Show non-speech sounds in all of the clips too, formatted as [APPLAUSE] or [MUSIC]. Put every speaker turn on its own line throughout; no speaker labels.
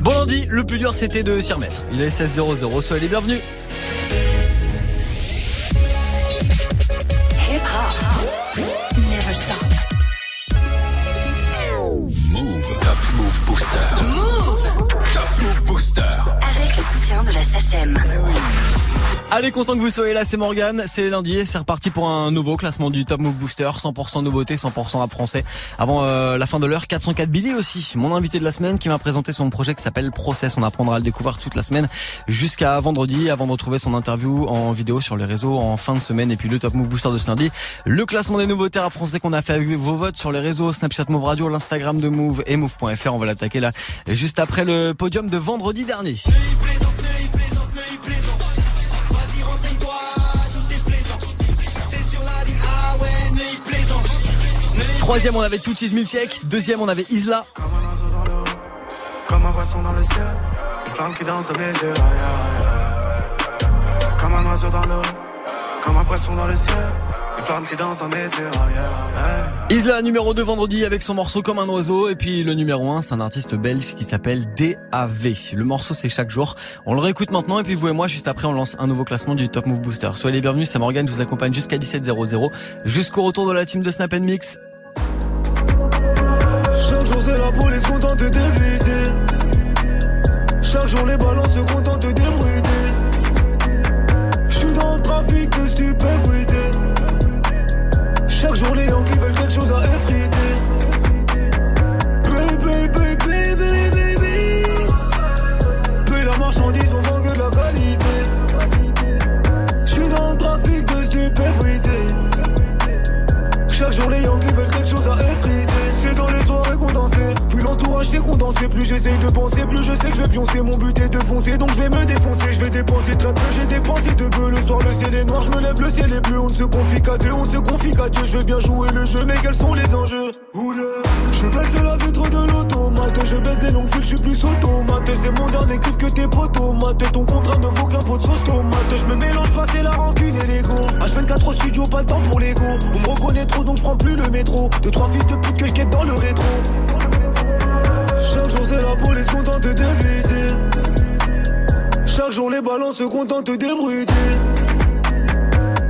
Bon lundi, le plus dur c'était de s'y remettre. Il est 16-0-0, soyez les bienvenus. Allez, content que vous soyez là, c'est Morgan, c'est lundi, c'est reparti pour un nouveau classement du Top Move Booster, 100% nouveauté, 100% rap français. Avant euh, la fin de l'heure, 404 Billy aussi, mon invité de la semaine qui m'a présenté son projet qui s'appelle Process. On apprendra à le découvrir toute la semaine jusqu'à vendredi avant de retrouver son interview en vidéo sur les réseaux en fin de semaine et puis le Top Move Booster de ce lundi. Le classement des nouveautés rap français qu'on a fait avec vos votes sur les réseaux Snapchat Move Radio, l'Instagram de Move et Move.fr. On va l'attaquer là juste après le podium de vendredi dernier. Troisième, on avait Touchis Milkshake. Deuxième, on avait Isla.
Comme un oiseau dans l'eau, comme un poisson dans le ciel, une flamme qui danse de mes yeux. aïe, aïe, aïe. Comme un oiseau dans l'eau, comme un poisson dans le ciel, une flamme qui danse dans mes yeux. aïe, aïe, aïe.
Isla numéro 2 vendredi avec son morceau comme un oiseau et puis le numéro 1 c'est un artiste belge qui s'appelle DAV. Le morceau c'est chaque jour. On le réécoute maintenant et puis vous et moi juste après on lance un nouveau classement du Top Move Booster. Soyez les bienvenus, c'est Morgan, je vous accompagne jusqu'à 17.00 jusqu'au retour de la team de Snap Mix.
C'est la police contente d'éviter. Chaque jour les balances pioncer Mon but est de foncer Donc je vais me défoncer. Je vais dépenser très peu J'ai dépensé de peu. Le soir le ciel est noir Je me lève le ciel est bleu. On ne se confie qu'à deux On ne se confie qu'à Dieu. Je vais bien jouer le jeu Mais quels sont les enjeux? Oula. Je baisse la vitre de l'automate Je baisse les longues files Je suis plus automate. C'est mon dernier clip que tes potomates Ton contrat ne vaut qu'un pot de sauce tomate. Je me mélange pas c'est la rancune et l'ego. H24 au studio Pas le temps pour l'ego. On me reconnaît trop donc je prends plus le métro. Deux trois fils de pute que je dans le rétro Chaque jour c'est la police contente d'éviter Chaque jour les balances se contentent d'ébruiter.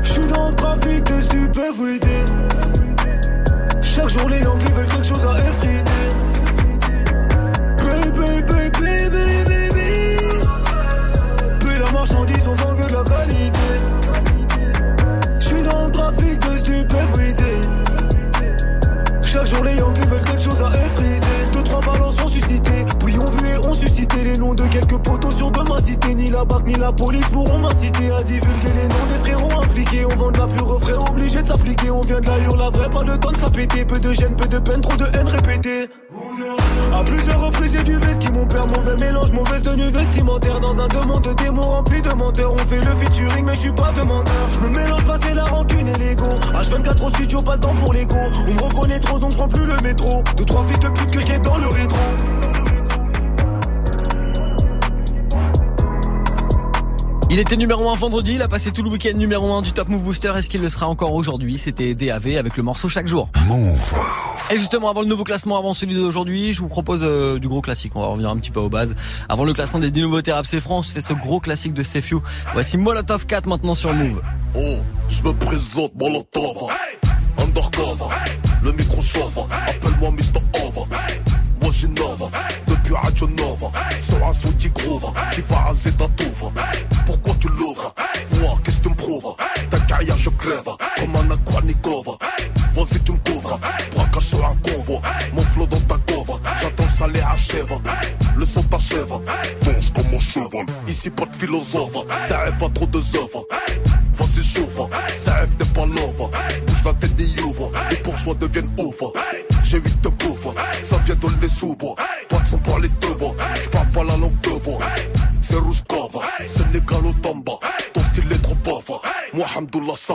J'suis dans le trafic de stupéfiés. Chaque jour les Yankees veulent quelque chose à effriter quelques poteaux sur de ma cité Ni la BAC ni la police pourront m'inciter à divulguer les noms des frérots impliqués. On vend de la pure refrain obligé de s'appliquer. On vient de la la vraie pas le temps de s'appéter Peu de gêne, peu de peine, trop de haine répétée. À plusieurs reprises j'ai du veste qui mon père mauvais mélange mauvaise tenue vestimentaire. Dans un demande de démons rempli de menteurs. On fait le featuring mais je suis pas demandeur. Je me mélange pas c'est la rancune et l'ego. H24 au studio pas le temps pour l'ego. On me reconnaît trop donc prends plus le métro. Deux trois fils de pute que je dans le rétro
Il était numéro 1 vendredi, il a passé tout le week-end numéro 1 du Top Move Booster. Est-ce qu'il le sera encore aujourd'hui? C'était DAV avec le morceau chaque jour.
Move.
Et justement, avant le nouveau classement, avant celui d'aujourd'hui, je vous propose euh, du gros classique. On va revenir un petit peu aux bases. Avant le classement des 10 nouveautés rap c'est France, fait ce gros classique de Sefiu. Voici Molotov 4 maintenant sur Move.
Oh, je me présente Molotov. Undercover, le micro chauffe. Appelle-moi Mr. Over. Moi j'innove, depuis Radio Nova. Sur un son qui groove, qui va à Zetatova. Pourquoi tu l'ouvres? Moi, qu'est-ce que tu me prouves? Ta carrière, je crève, comme un Aquanikova. Vas-y, tu me couvres, braquage sur un convoi. Mon flow dans ta cova, j'attends que ça les achève le son t'achève Pense comme un cheval, ici pas de philosophe. Ça rêve à trop de œuvres. Vas-y chauffe, ça rêve t'es pas l'over Bouge la tête des ouvres, les bourgeois deviennent ouvres. J'ai huit de pauvres, ça vient de les soubres. Pas de son pour les deux bois, j'parle pas la langue de bois. C'est rouge cava, c'est négalo tamba Ton style est trop pauvre, moi Hamdoullah ça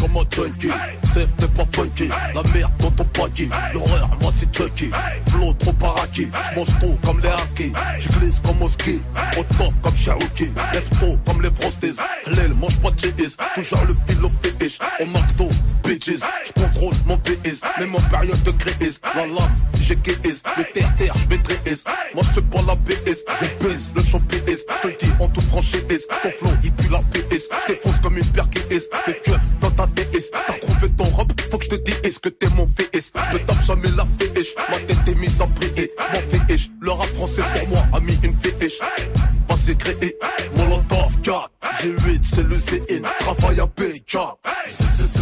comme un junkie. Safe, t'es pas funky. La merde dans ton paquet. L'horreur, moi c'est Chucky. Flow trop paraki. J'mange trop comme les hackers. J'glisse comme au ski. Au top comme Cherokee. Lève tôt comme les frosties. L'aile mange pas de cheese. Toujours le fil au fétiche. Au McDo, bitches. J'contrôle mon PS. Même en période de crise. La lame, j'ai KS. Le terre-terre, j'maîtrise. Moi j'fais pas la PS. J'épaisse le champ PS. J'te dis en toute franchise. Ton flow, il pue la PS. J't'effonce comme une perquise. T'es keuf dans ta DS. T'as trouvé faut que j'te dise est-ce que t'es mon fils. J'me tape jamais la fiche. Ma tête est mise en prier. J'm'en fais ish. Le rap français sur moi a mis une fiche. Pas créé. Molotov 4. J'ai 8, c'est le CN. Travail à PK. Boulot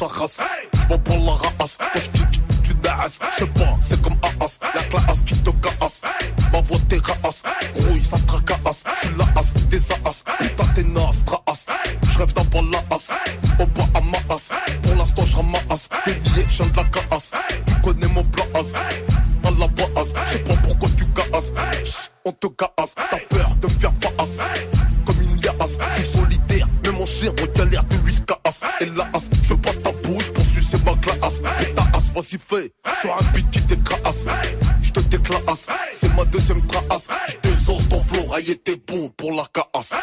Quand j'kick tu dasses J'sais pas c'est comme Aas La classe qui te casse Ma voix terrasse Grouille ça tracasse J'suis la as des as Putain t'es naze traas J'rêve d'avoir la as Au bas à ma as Pour l'instant j'ramasse Des billets j'en de la casse Tu connais mon plan as À la base J'sais pas pourquoi tu casses. On te casse. T'as peur de me faire face. Comme une liasse. Je suis solitaire, chien on galère de whiskas. Et la as, je pas ta bouche pour sucer ma classe. Et ta as, vas-y fais, sois un beat qui t'écrase. Je te déclasse, c'est ma deuxième trace. Je désosse ton flow, aïe t'es bon pour la casse.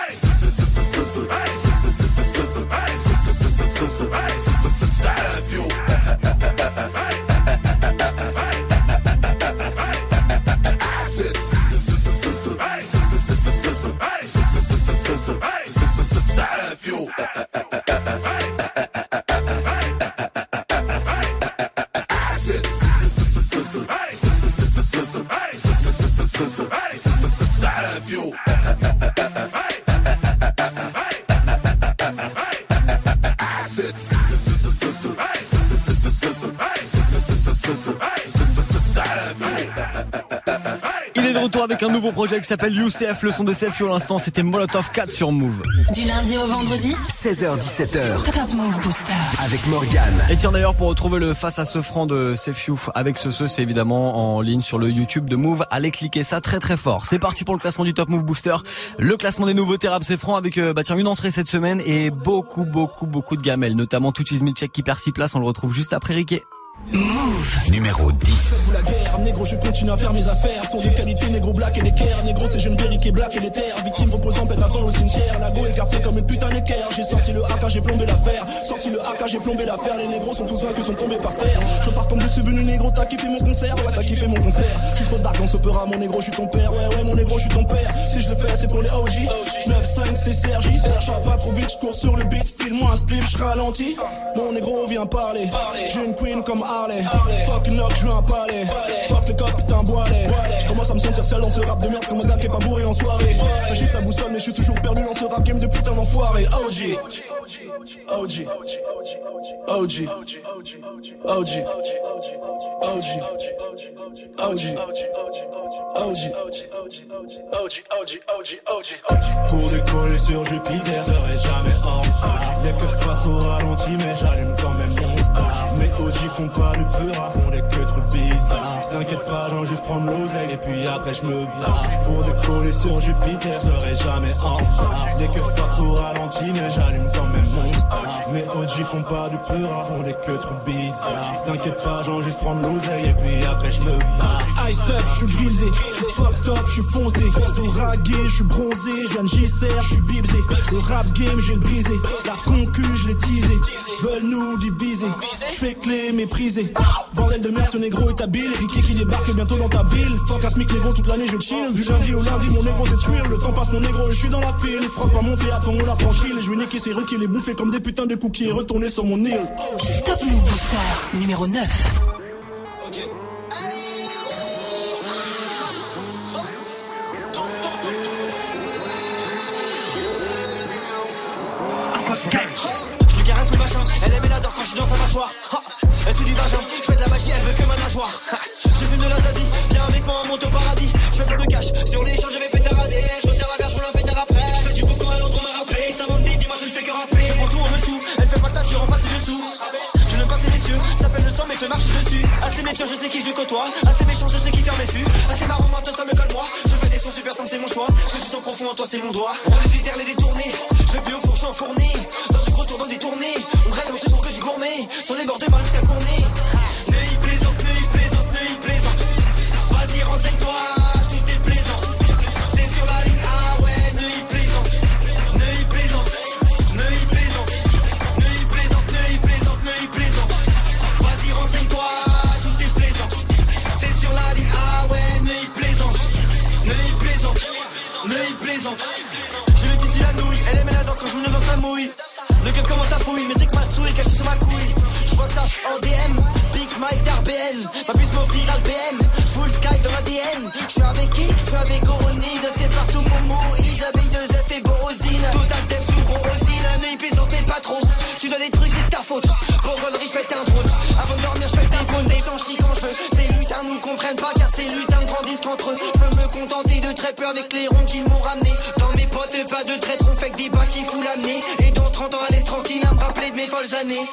Il est de retour avec un nouveau projet qui s'appelle UCF. Le son de CF sur l'instant, c'était Molotov 4 sur Move.
Du lundi au vendredi
16h17h
Top Move Booster.
avec Morgane.
Et tiens d'ailleurs pour retrouver le face à ce franc de Sefiu avec ce ce c'est évidemment en ligne sur le YouTube de Move. Allez cliquer ça très très fort. C'est parti pour le classement du Top Move Booster. Le classement des nouveautés rap c'est franc avec euh, bah tiens une entrée cette semaine et beaucoup beaucoup beaucoup de gamelles, notamment Milchek qui perd 6 places. On le retrouve juste après Riquet.
Numéro 10.
Sous la guerre, négro, je continue à faire mes affaires. Sont de qualité, négro, black et l'équerre. Négro, c'est jeune et black et terres. Victime reposant, pète à temps au cimetière. La go écartée comme une putain d'équerre. J'ai sorti le AK, j'ai plombé l'affaire. Sorti le AK, j'ai plombé l'affaire. Les négros sont tous vaincus, sont tombés par terre. Je pars comme je suis venu, négro, t'as kiffé mon concert. Ouais, t'as kiffé mon concert. Je suis trop dark dans ce opéra, mon négro, je suis ton père. Ouais, ouais, mon négro, je suis ton père. Si je le fais, c'est pour les OG. 9-5, c'est Sergi. Serge, pas trop vite, je cours sur le beat. File-moi un spliff, je ralentis. Mon négro vient parler. J'ai une queen comme Harley. Fucking lock, je veux un palais. Putain. Je commence à me sentir seul dans ce rap de merde comme un gars qui est pas bourré en soirée. J'agite la boussole, mais je suis toujours perdu dans ce rap game de putain d'enfoiré. OG. OG. OG. OG. OG. OG. Pour décoller sur Jupiter, serait jamais en retard. Les keufs passent au ralenti, mais j'allume quand même mon star. Mes OG font pas le peur, font des que trucs bizarres. J'en juste prendre l'oseille et puis après je me barre. Pour décoller sur Jupiter, serait jamais en retard. Les keufs passent au ralenti, j'allume quand même mon star. Mes OG font pas de peur, font des que trucs bizarres. T'inquiète pas, j'en juste prendre l'oseille et puis après je me barre. Ice up, je suis grisé, je suis fucked up, je suis foncé. Tout ragué, je suis bronzé, je viens de JCR, je suis bibsé. Le rap game, j'ai le brisé. La concu, je l'ai teasé. Veulent nous diviser. Je fais clé, méprisé. Bordel de merde, ce négro est habile. Ricky qui débarque bientôt dans ta ville. Fuck à smic négro, toute l'année je chill. Du lundi au lundi, mon négro c'est thrill. Le temps passe, mon négro, et je suis dans la file. Les frappes pas monter à ton la franchise. Je vais niquer ces rues les bouffer comme des putains de cookies et retourner sur mon île.
Top Move Booster. Numéro 9.
Je lui caresse le machin, elle aime et l'adore quand je suis dans sa mâchoire. Ha Elle suit du vagin, je fais de la magie, elle veut que je fume de la zazie. Viens avec moi, on monte au paradis. Je fais pas de cash, sur les champs, je vais pétarader. Je resserre la verge, on la pétard après. Je fais du boucan, elle entre ma rappelé. Ça monte des dimanches, je ne fais que rappeler. Je prends tout en dessous, elle fait pas taf, je repasse dessous. Je ne passe les yeux, s'appelle le sang, mais se marche dessus. Assez méfiant, je sais qui je côtoie. Assez méchant, je sais qui ferme mes fûts. Assez marrant, maintenant ça me colle moi. Je fais des sons super simples, c'est mon choix. Ce que tu sens profond en toi, c'est mon droit. On évite les détournés, je vais plus au fourchon fourni. Dans du gros tour, dans des tournées. On rêve, on se que du gourmet. Sur les bords de Paris jusqu'à renseigne-toi, tout est plaisant. C'est sur la ligne, ah ouais, Neuilly plaisante. Neuilly plaisante, Neuilly plaisante. Neuilly plaisante, Neuilly plaisante, Neuilly plaisante. Vas-y, renseigne-toi, tout est plaisant. C'est sur la ligne, ah ouais, Neuilly plaisante. Neuilly plaisante, Neuilly plaisante. Je lui titille la nouille, elle la dent quand je me dans sa mouille. Le cœur commence à fouiller, mais c'est que ma souris est cachée sous ma couille. Je vois que ça en DM, Big Smile d'RBN. Ma puce m'offrir à BM, avec qui? Je suis avec Goronise, c'est partout pour Moïse. Abeille de Z et Borosine. Total Def sous Rosine, un œil plaisante, mais pas trop. Tu dois des trucs, c'est ta faute. Pour gaulerie, je pète un drone. Avant de dormir, je pète un cône. Des gens chient quand je. Ces lutins nous comprennent pas, car ces lutins grandissent qu'entre eux. Je me contenter de très peu avec les ronds qu'ils m'ont ramené. Dans mes potes, pas de traître, on fait que des bains qui fout l'amener. Et dans 30 ans, à l'aise tranquille à me rappeler de mes folles années.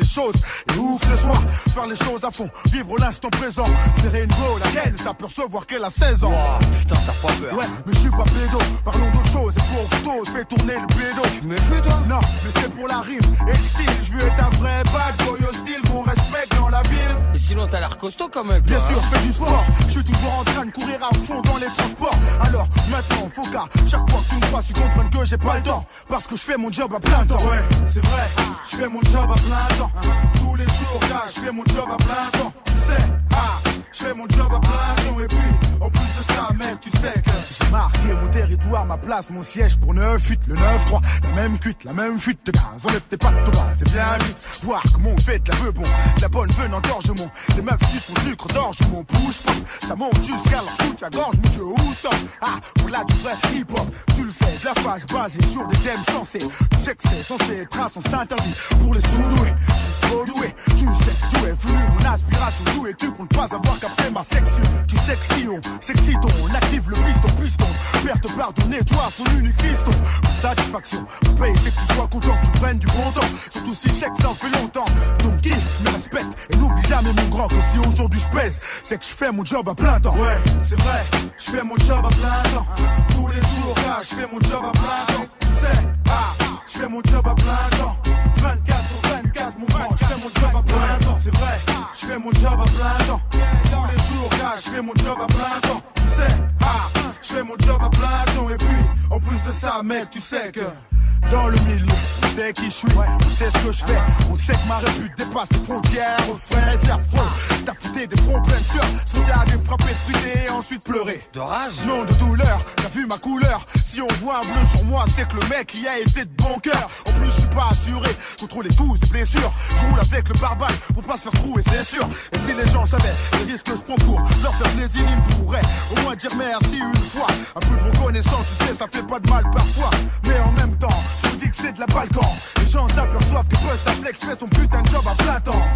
Des choses, et où que ce soit, faire les choses à fond, vivre l'instant présent. Serrer une go, laquelle s'apercevoir qu'elle a 16 ans.
Putain, t'as pas peur.
Ouais, mais je suis pas pédo,
costaud quand même.
Bien sûr,
hein.
je fais du sport. Je suis toujours en train de courir à fond dans les transports. Alors maintenant, faut qu'à chaque fois que tu me crois, tu comprennes que j'ai pas le temps. Parce que je fais mon job à plein temps. Ouais, c'est vrai. Je fais mon job à plein temps. Tous les jours, là, je fais mon job à plein temps. Tu sais, je fais mon job à plein. Et puis, en plus de ça, mec, tu sais que j'ai marqué mon territoire, ma place, mon siège pour 9 8 le 9-3. La même cuite, la même fuite de gaz. On peut-être pas de bas, c'est bien vite. Voir comment on fait de la peu bon. De la bonne venant d'orgement. Les meufs disent mon sucre d'orge, mon push pop. Ça monte jusqu'à leur soutien-gorge, mon dieu, où stop? Ah, voilà du vrai hip-hop. Tu le sais, de la phase basée sur des thèmes sensés. Tu sais que c'est censé être un sens interdit pour les sous-doués. Je suis trop doué, tu sais d'où est venue mon aspiration. D'où es-tu pour ne pas avoir qu'après ma section. Tu si on on active le piston, piston. Père te pardonner, toi, son unique fiston. Satisfaction, mon paye, c'est que tu sois content, tu prennes du bon temps. Surtout si chèque, ça fait longtemps. Donc kiffe, me respecte et n'oublie jamais mon grand que si aujourd'hui je pèse, c'est que je fais mon job à plein temps. Ouais, c'est vrai, je fais mon job à plein temps. Tous les jours, là, je fais mon job à plein temps. Tu sais, ah, je fais mon job à plein temps. 24 sur 24, mon grand, je fais mon job à plein temps. C'est vrai, je fais mon job à plein temps. Tous les jours, là, je fais mon job à plein temps. Tu sais, ah, je fais mon job à plein temps. Et puis, en plus de ça, mec, tu sais que dans le milieu, on sait qui je suis, on sait ce que je fais, on sait que ma répute dépasse les frontières, refrain, c'est affreux. T'as fouté des fronts pleins de sueur, sauter à des frappes esprité et ensuite pleurer.
De rage
Non de douleur, t'as vu ma couleur? Si on voit un bleu sur moi, c'est que le mec y a été de bon cœur. En plus, je suis pas assuré contre les coups et blessures. Je roule avec le barbare pour pas se faire trouer, c'est sûr. Et si les gens savaient les risques que je prends pour leur faire plaisir, ils pourraient au moins dire merci une fois. Un peu de reconnaissance, tu sais, ça fait pas de mal parfois. Mais en même temps, je dis que c'est de la balcon. Les gens s'aperçoivent que Busta Flex fait son putain de job à plein temps.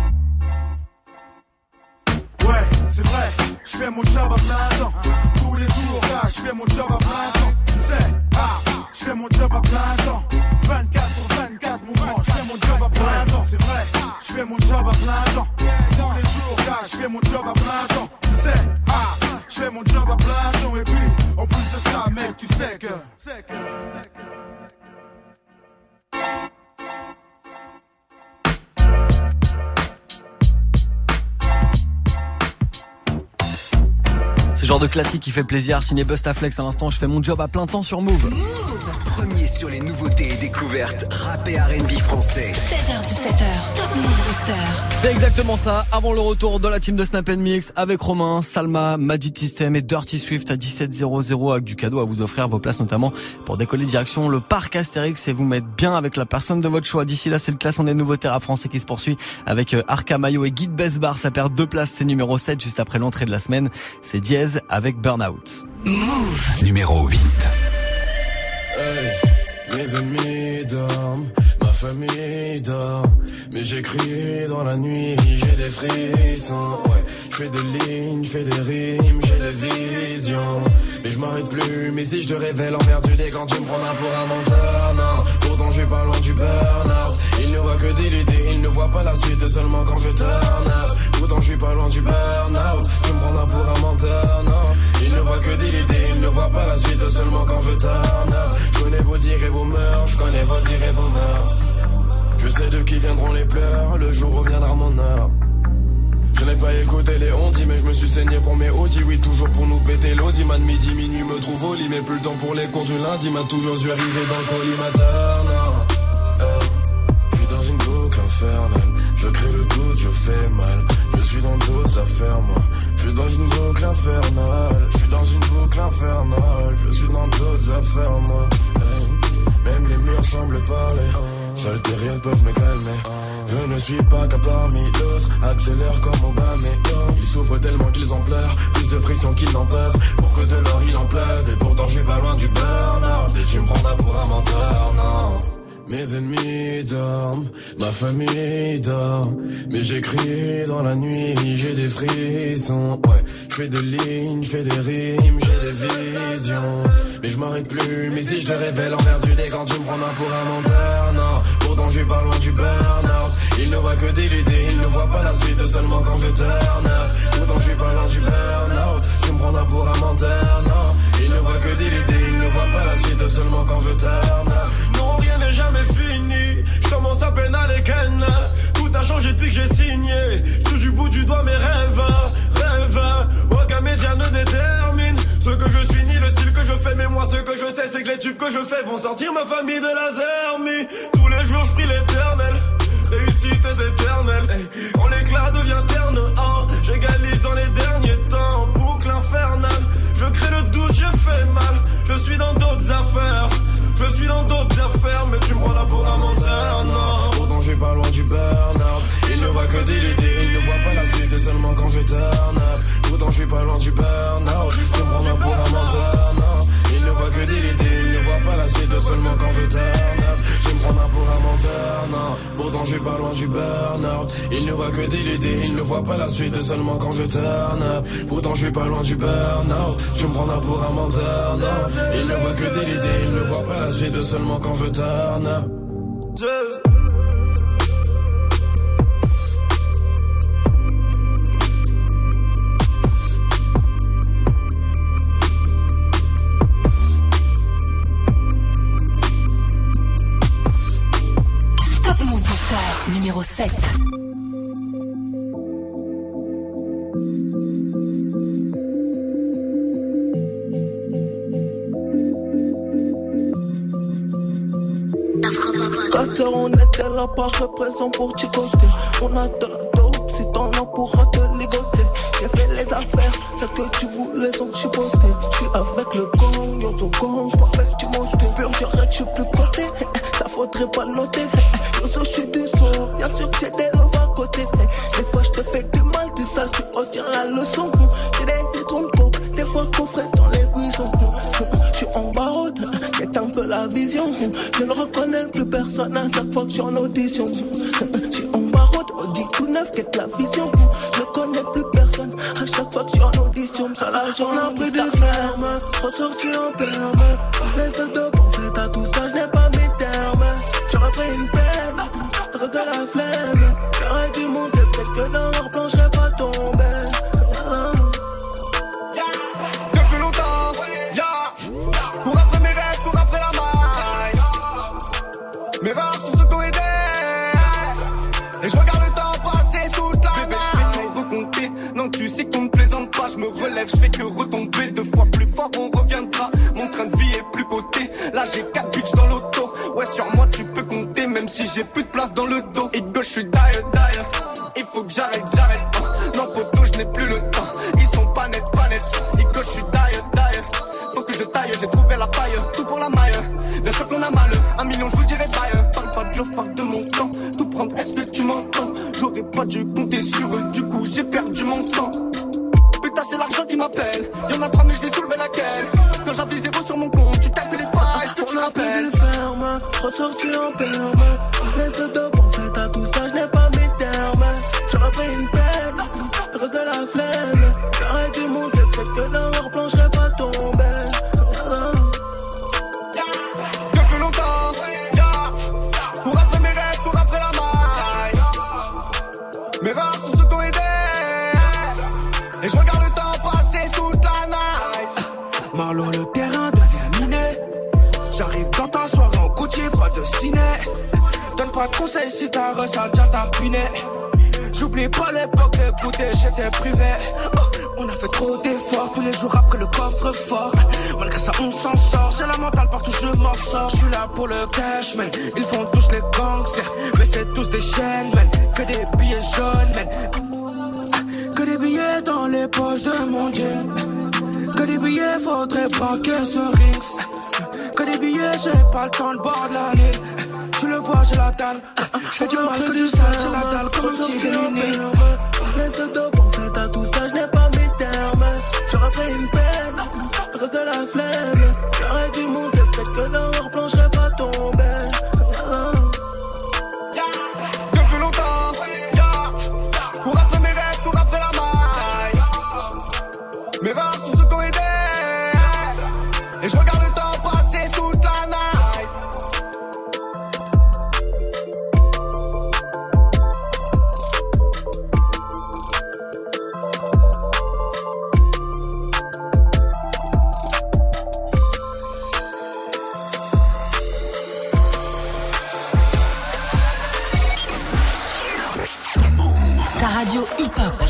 Ouais, c'est vrai, je fais mon job à plein temps. Tous les jours, là, je fais mon job à plein temps. C'est, ah, je fais mon job à plein temps. 24 sur 24, mon grand, je fais mon job à plein temps. C'est vrai, je fais mon job à plein temps. Tous les jours, là, je fais mon job à plein temps. C'est, ah, je fais mon job à plein temps. Et puis, en plus de ça, mec, tu sais que.
Genre de classique qui fait plaisir. Signé Bustaflex à l'instant, je fais mon job à plein temps sur Move.
Premier sur les nouveautés et découvertes rap et R&B français.
7h17h, Top Move Booster.
C'est exactement ça. Avant le retour de la team de Snap Mix avec Romain, Salma, Magic System et Dirty Swift à 17.00 avec du cadeau à vous offrir vos places notamment pour décoller direction le parc Astérix et vous mettre bien avec la personne de votre choix. D'ici là, c'est le classement des nouveautés rap français qui se poursuit avec euh, Arca Mayo et Guide Besbar. Ça perd deux places, c'est numéro 7 juste après l'entrée de la semaine. C'est Avec Burnout.
Move.
Numéro 8.
Hey, mes ennemis dorment, ma famille dort, mais j'écris dans la nuit, j'ai des frissons, ouais, je fais des lignes, je fais des rimes, j'ai des visions, mais je m'arrête plus, mais si je te révèle emmerdé quand tu me prends un pour un menteur, non, pourtant je suis pas loin du burn-out, il ne voit que des idées, il ne voit pas la suite. Seulement quand je turn up, pourtant je suis pas loin du burn-out, tu me prends un pour un menteur, non, il ne voit que des idées, il ne voit pas la suite. Seulement quand je turn je connais vos dires et vos mœurs, je connais vos dires et vos mœurs. Je sais de qui viendront les pleurs, le jour où viendra mon heure. Je n'ai pas écouté les ondis, mais je me suis saigné pour mes Audi. Oui, toujours pour nous péter l'audi. Man, midi, minuit, me trouve au lit, mais plus le temps pour les cours du lundi. M'a toujours dû arriver dans le collimateur, non. Suis pas qu'à parmi d'autres. Accélère comme Obama. Ils souffrent tellement qu'ils en pleurent. Plus de pression qu'ils n'en peuvent. Pour que de l'or il en pleuve. Et pourtant je suis pas loin du burn-out. Tu me prendras pour un menteur, non. Mes ennemis dorment, ma famille dort, mais j'écris dans la nuit, j'ai des frissons, ouais, je fais des lignes, je fais des rimes, j'ai des visions, mais je m'arrête plus, mais si je te révèle envers du dé quand tu me prends pour un menteur, non, suis pas loin du burn-out, il ne voit que des idées, il ne voit pas la suite. Seulement quand je turn up, pourtant je suis pas loin du burn-out, tu me prends pour un menteur, non, il ne voit que des idées, il ne voit pas la suite. Seulement quand je turn non rien n'est jamais fini. Je commence à peine à les ken. Tout a changé depuis que j'ai signé. Je du bout du doigt mes rêves, rêves. Aucun média ne détermine ce que je suis ni le style que je fais. Mais moi, ce que je sais, c'est que les tubes que je fais vont sortir ma famille de la zermie. Tous les jours, je prie l'éternel. Réussite est éternelle. Quand l'éclat devient terne, hein, j'égalise dans les derniers temps. Boucle infernale. Je crée le doute, je fais mal. Je suis dans d'autres affaires. Je suis dans d'autres affaires, mais tu me prends là pour un menteur, non. Pourtant, suis pas loin du burn-out. Il ne voit que des seulement quand je turn up. Pourtant, je suis pas loin du burn-out. Me prends là pour un menteur, non. Il ne voit que des idées, il ne voit pas la suite seulement quand je turn up. Je me prends là pour un menteur, non. Pourtant, je suis pas loin du burn-out. Il ne voit que des idées, il ne voit pas la suite seulement quand je turn up. Pourtant, je suis pas loin du burn-out. Tu me prends pour un menteur, non. Il ne voit que des idées, il ne voit pas la suite seulement quand je turn up.
Numéro 7.
Quatre on était là pas présent pour Chicoste On a Affaires, celles que tu voulais sont chiposté J'suis avec le gang, yo so gang, j'pars avec du monstre Pur j'arrête, j'suis plus côté, [LAUGHS] ça faudrait pas le noter [LAUGHS] Yo so j'suis du son, bien sûr que j'ai des love à côté Des fois j'te fais du mal, du sale, tu retiens la leçon J'ai des, des trompes
des fois coffret dans les buissons. Je suis en barode, j'ai [LAUGHS] un peu la vision. Je ne reconnais plus personne à chaque fois que je suis en audition. Je 9, quête la vision. Je connais plus personne. À chaque fois que je suis en audition me l'argent On a pris des fermes Ressorti en perme. Business de dope On fait à tout ça Je n'ai pas mes termes. J'aurais pris une peine Reste de la flemme. J'aurais dû monter Peut-être que dans pas.
Je me relève, je fais que retomber. Deux fois plus fort, on reviendra. Mon train de vie est plus coté. Là, j'ai quatre bitches dans l'auto. Ouais, sur moi, tu peux compter. Même si j'ai plus de place dans le dos. Et gauche, je suis d'ailleurs, d'ailleurs. Il faut que j'arrête, j'arrête. Non, poteau, je n'ai plus le temps. Ils sont pas nets, pas nets. Et gauche, je suis d'ailleurs, d'ailleurs. Faut que je taille, j'ai trouvé la faille. Tout pour la maille. Bien sûr qu'on a mal. Un million, je vous dirai baille. Parle pas de l'offre, parle de mon temps. Tout prendre, est-ce que tu m'entends? J'aurais pas dû compter sur eux. Du coup, j'ai perdu mon temps. Qui m'appelle. Y'en a trois, mais je vais soulever laquelle. Quand j'avais zéro sur mon compte, tu calculais pas. Est-ce que tu
On a
rappelles?
des fermes, ressorti en perme. Business de dope,
ressa déjà tapiné. J'oublie pas l'époque d'écouter, j'étais privé. Oh, on a fait trop d'efforts tous les jours après le coffre fort. Malgré ça, on s'en sort. J'ai la mentale partout, je m'en sors. Je suis là pour le cash, man. Ils font tous les gangsters, mais c'est tous des chaînes, man. Que des billets jaunes, man. Que des billets dans les poches de mon jean. Que des billets, faudrait braquer ce rings. Que des billets, j'ai pas le temps de boire de la ligne. Tu le vois, j'ai la dalle. Je fais du mal que du sale, j'ai la dalle comme un petit déluné.
Business de dope, en fait à tout ça, je n'ai pas mes termes. J'aurais pris une peine, reste de la flemme. J'aurais dû monter,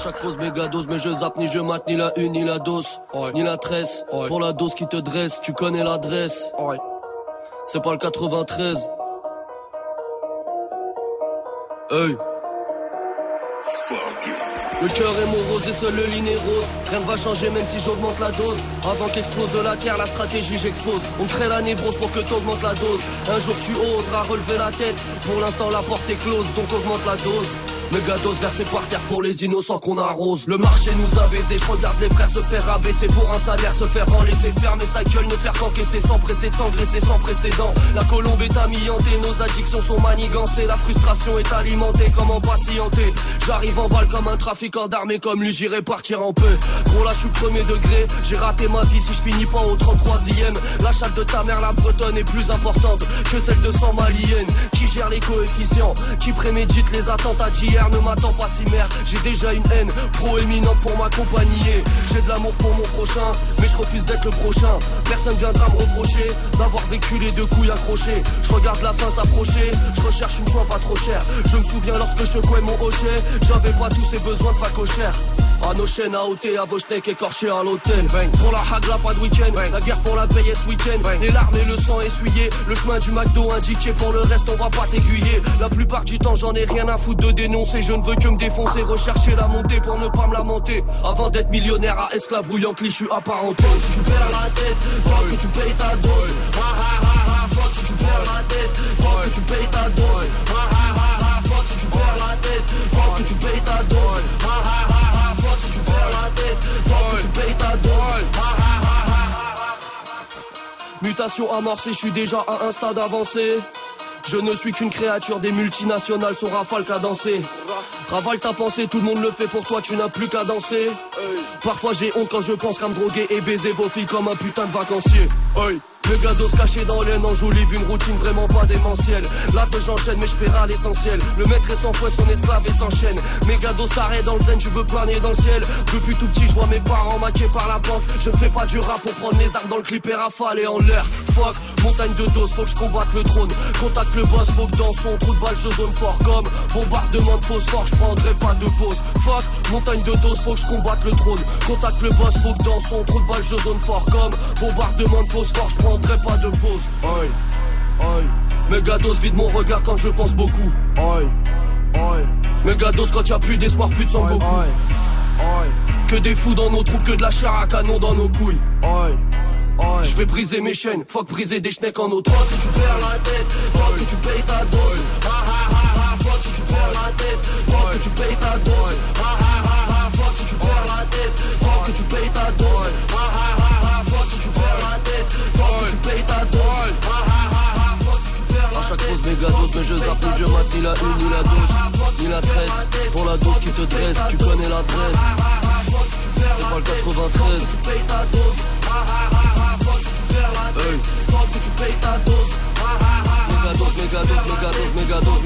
chaque pause méga dose, mais je zappe ni je mate ni la une ni la dose, ni la tresse. Pour la dose qui te dresse, tu connais l'adresse. C'est pas le 93. Hey. Le cœur est morose et seul le lit est rose. Rien ne va changer même si j'augmente la dose. Avant qu'explose la terre, la stratégie j'expose. On crée la névrose pour que t'augmentes la dose. Un jour tu oseras relever la tête. Pour l'instant la porte est close, donc augmente la dose. Méga dose versée par terre pour les innocents qu'on arrose. Le marché nous a baisé, je regarde les frères se faire abaisser pour un salaire, se faire en laisser fermer sa gueule, ne faire qu'encaisser sans presser de s'engraisser sans précédent. La colombe est amiantée, nos addictions sont manigancées, la frustration est alimentée, comment patienter? J'arrive en balle comme un trafiquant d'armée, comme lui j'irai partir en peu. Gros là je suis premier degré, j'ai raté ma vie si je finis pas au 33ème. La chatte de ta mère, la bretonne est plus importante que celle de 100 maliennes. Qui gère les coefficients, qui prémédite les attentats d'hier, ne m'attend pas si mère. J'ai déjà une haine proéminente pour m'accompagner. J'ai de l'amour pour mon prochain, mais je refuse d'être le prochain. Personne viendra me reprocher d'avoir vécu les deux couilles accrochées. Je regarde la fin s'approcher, je recherche une joie pas trop chère. Je me souviens lorsque je secouais mon hochet, j'avais pas tous ces besoins de facochère. À nos chaînes, à ôter, à vos steaks écorchés à l'hôtel. Pour la hagla, pas de week-end. La guerre pour la paye est ce week-end. Les larmes et le sang essuyé. Le chemin du McDo indiqué. Pour le reste, on va pas t'aiguiller. La plupart du temps, j'en ai rien à foutre de dénoncer défoncer, je ne veux que me défoncer, rechercher la montée pour ne pas me lamenter. Avant d'être millionnaire à esclavouillant, cliché apparenté. Si tu perds la tête, tant que tu payes ta dose. Ha fuck si tu perds la tête, tant que tu payes ta dose. Ha ha ha ha, fuck si tu perds la tête, tant que tu payes ta dose. Ha ha ha ha, fuck si tu perds la tête, tant que tu payes ta dose. Ha ha ha ha. Mutation amorcée, je suis déjà à un stade avancé. Je ne suis qu'une créature des multinationales, son rafale qu'à danser. Ravale ta pensée, tout le monde le fait pour toi, tu n'as plus qu'à danser. Parfois j'ai honte quand je pense qu'à me droguer et baiser vos filles comme un putain de vacancier. Hey. Le gados caché dans l'aine enjolive une routine vraiment pas démentielle. Là que j'enchaîne mais je à l'essentiel. Le maître est sans fouet, son esclave et s'enchaîne. Mes gados s'arrêtent dans le zen, je veux planer dans le ciel. Depuis tout petit je vois mes parents maqués par la banque. Je fais pas du rap pour prendre les armes dans le clip et rafaler en l'air. Fuck, montagne de doses, faut que je combatte le trône. Contacte le boss, faut que dans son trou de balle je zone fort comme bombardement de phosphore, je prendrai pas de pause. Fuck, montagne de doses, faut que je combatte le trône. Contacte le boss, faut que dans son trou de balle je zone fort comme bombardement de phosphore, je prendrai pas de pause. Oi, oi. Mégados vide mon regard quand je pense beaucoup. Oi, oi. Mégados quand y'a plus d'espoir, plus de sang beaucoup. Que des fous dans nos troupes, que de la chair à canon dans nos couilles. Je vais briser mes chaînes, fuck briser des schnecks en autre. Fuck si tu perds la tête, fuck que tu payes ta dose. Ha ha ha ha, fuck si tu perds la tête, fuck que tu payes ta dose. Ha ha ha ha, fuck si tu perds la tête, fuck que tu payes ta dose. Ha ha ha ha, fuck si tu perds la tête, mais je zappe je mate ni la ni la dose, ni la tresse. Pour la qui te dresse, tu connais l'adresse. C'est pas le 93. Tu payes ta dose. Hey. Mégados, mégados, mégados,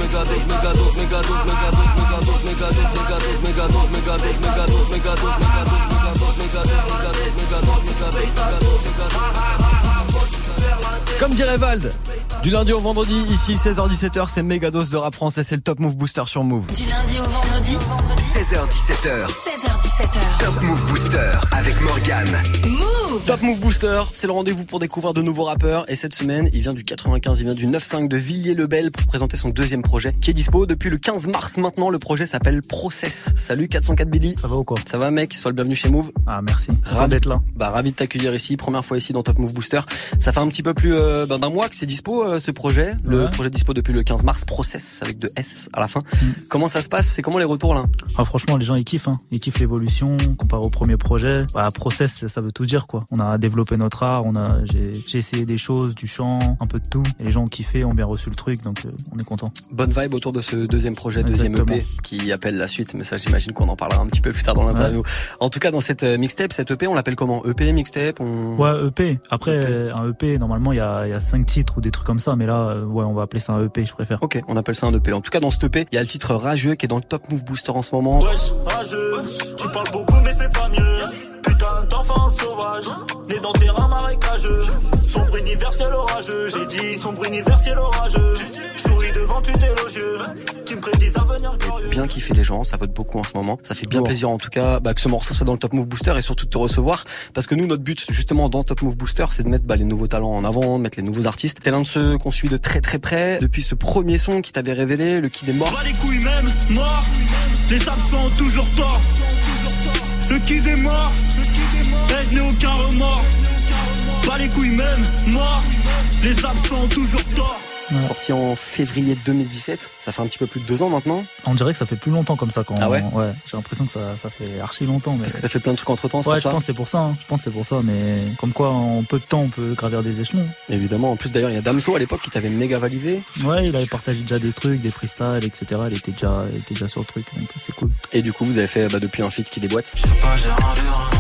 du lundi au vendredi, ici 16h-17h, c'est méga dose de rap français, c'est le Top Move Booster sur Move.
Du lundi au vendredi 16h17h 16h17h Top Move Booster avec Morgane.
Move Top Move Booster, c'est le rendez-vous pour découvrir de nouveaux rappeurs et cette semaine, il vient du 95, il vient du 9-5 de Villiers-le-Bel pour présenter son deuxième projet qui est dispo depuis le 15 mars maintenant. Le projet s'appelle Process. Salut 404 Billy.
Ça va ou quoi?
Ça va mec, sois le bienvenu chez Move.
Ah merci.
Ravi
d'être là.
Bah ravi de t'accueillir ici, première fois ici dans Top Move Booster. Ça fait un petit peu plus euh, ben, d'un mois que c'est dispo euh, ce projet. Le
Ouais.
projet dispo depuis le 15 mars, Process avec deux S à la fin. Comment ça se passe? C'est comment les retours là?
Ah, franchement, les gens ils kiffent, hein. ils kiffent l'évolution comparé au premier projet. Bah, process, ça veut tout dire quoi. On a développé notre art, on a, j'ai, j'ai essayé des choses, du chant, un peu de tout. Et les gens ont kiffé, ont bien reçu le truc, donc euh, on est content.
Bonne vibe autour de ce deuxième projet, deuxième. EP qui appelle la suite, mais ça j'imagine qu'on en parlera un petit peu plus tard dans l'interview. En tout cas dans cette euh, mixtape, cette EP, on l'appelle comment? EP, mixtape on...
Ouais, EP. Après, euh, un EP, normalement, il y a, il y a cinq titres ou des trucs comme ça, mais là, euh, ouais, on va appeler ça un EP, je préfère.
Ok, on appelle ça un EP. En tout cas dans cet EP, il y a le titre Rageux qui est dans le Top Move Booster en ce moment.
Wesh, rageux, tu parles beaucoup mais c'est pas mieux. Putain d'enfant sauvage, né dans des reins marécageux. Sombre universel orageux, j'ai dit sombre universel orageux. Je souris devant tu élogieux, qui me prédisent un avenir glorieux.
bien kiffer les gens, ça vote beaucoup en ce moment. Ça fait bien plaisir en tout cas bah, que ce morceau soit dans le Top Move Booster et surtout de te recevoir. Parce que nous, notre but justement dans Top Move Booster, c'est de mettre bah, les nouveaux talents en avant, de mettre les nouveaux artistes. T'es l'un de ceux qu'on suit de très très près depuis ce premier son qui t'avait révélé, le Kid est mort.
Pas les couilles même, mort. Les absents ont toujours tort. Le kid est mort. Et je n'ai aucun remords. Pas les couilles même, mort. Les absents ont toujours tort.
Sorti en février 2017, ça fait un petit peu plus de deux ans maintenant.
On dirait que ça fait plus longtemps comme ça quand
Ah ouais
Ouais, j'ai l'impression que ça, ça fait archi longtemps. Mais...
Parce que t'as fait plein de trucs entre temps, c'est
Ouais,
pour
je
ça
pense que c'est pour ça. hein. Je pense que c'est pour ça. Mais comme quoi, en peu de temps, on peut gravir des échelons.
Évidemment, en plus d'ailleurs, il y a Damso à l'époque qui t'avait méga validé.
Ouais, il avait partagé déjà des trucs, des freestyles, etc. Il était déjà, il était déjà sur le truc, donc c'est cool.
Et du coup, vous avez fait bah, depuis un feat qui déboîte.
Pas j'ai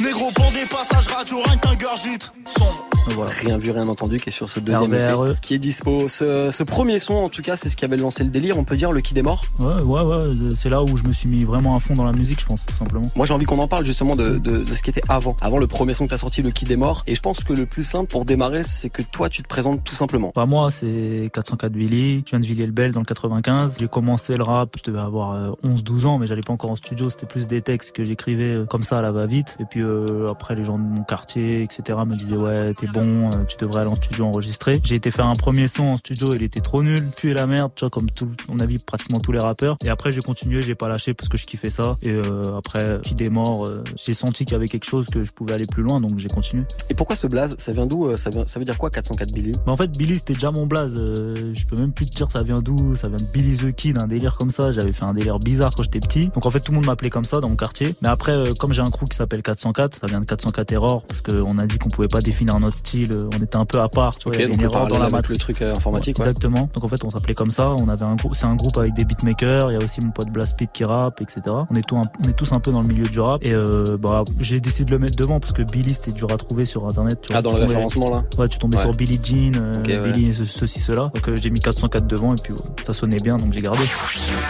Négro pour des passages radio, rien qu'un gurgite. Sombre,
Rien vu, rien entendu, qui est sur ce deuxième
RDRE.
EP, qui est dispo. Ce, ce premier son, en tout cas, c'est ce qui avait lancé le délire, on peut dire, le Kid est mort.
Ouais, ouais, ouais. C'est là où je me suis mis vraiment à fond dans la musique, je pense, tout simplement.
Moi, j'ai envie qu'on en parle justement de, de, de ce qui était avant. Avant le premier son que t'as sorti, le Kid est mort. Et je pense que le plus simple pour démarrer, c'est que toi, tu te présentes tout simplement.
Bah moi, c'est 404 Billy. Je viens de Villiers-le-Bel dans le 95. J'ai commencé le rap, je devais avoir euh, 11-12 ans, mais j'allais pas encore en studio. C'était plus des textes que j'écrivais euh, comme ça à la va-vite. Et puis euh, après, les gens de mon quartier, etc. me disaient ouais, t'es bon, euh, tu devrais aller en studio enregistrer. J'ai été faire un premier son en studio, il était trop nul, puis la merde, tu vois, comme tout, on a vu pratiquement tous les rappeurs. Et après, j'ai continué, j'ai pas lâché parce que je kiffais ça. Et euh, après, qui des morts, euh, j'ai senti qu'il y avait quelque chose que je pouvais aller plus loin, donc j'ai continué.
Et pourquoi ce blaze? Ça vient d'où ça, ça veut dire quoi 404 Billy?
Bah En fait, Billy, c'était déjà mon blaze. je peux même plus te dire ça vient d'où. Ça vient de Billy the Kid, un délire comme ça. J'avais fait un délire bizarre quand j'étais petit. Donc en fait, tout le monde m'appelait comme ça dans mon quartier. Mais après, comme j'ai un crew qui s'appelle 404, ça vient de 404 Error parce qu'on a dit qu'on pouvait pas définir notre style. On était un peu à part. Tu vois, il y avait une erreur dans la
le truc informatique.
Exactement. Donc en fait, on s'appelait comme ça. On avait un groupe, c'est un groupe avec des beatmakers. Il y a aussi mon pote Blastbeat qui rappe, etc. On est, tout on est tous un peu dans le milieu du rap. Et euh, bah, j'ai décidé de le mettre devant parce que Billy c'était dur à trouver sur internet.
Tu ah, dans le référencement là.
Ouais, tu tombais sur Billy Jean, euh, Billy ceci cela. Donc euh, j'ai mis 404 devant et puis ça sonnait bien, donc j'ai gardé.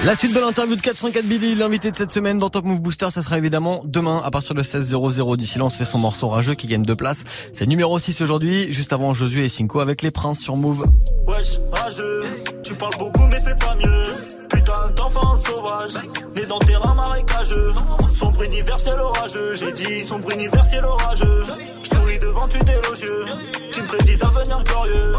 La suite de l'interview de 404 Billy, l'invité de cette semaine dans Top Move Booster, ça sera évidemment demain à partir de 16h00 du silence fait son morceau rageux qui gagne deux places. C'est numéro 6 aujourd'hui, juste avant Josué et Cinco avec les princes sur Move.
Wesh, rageux, tu parles beaucoup mais c'est pas mieux. Putain d'enfant sauvage, né dans terrain marécageux. Sombre universel orageux, j'ai dit sombre universel orageux. souris devant tu élogieux, tu me prédis un avenir glorieux.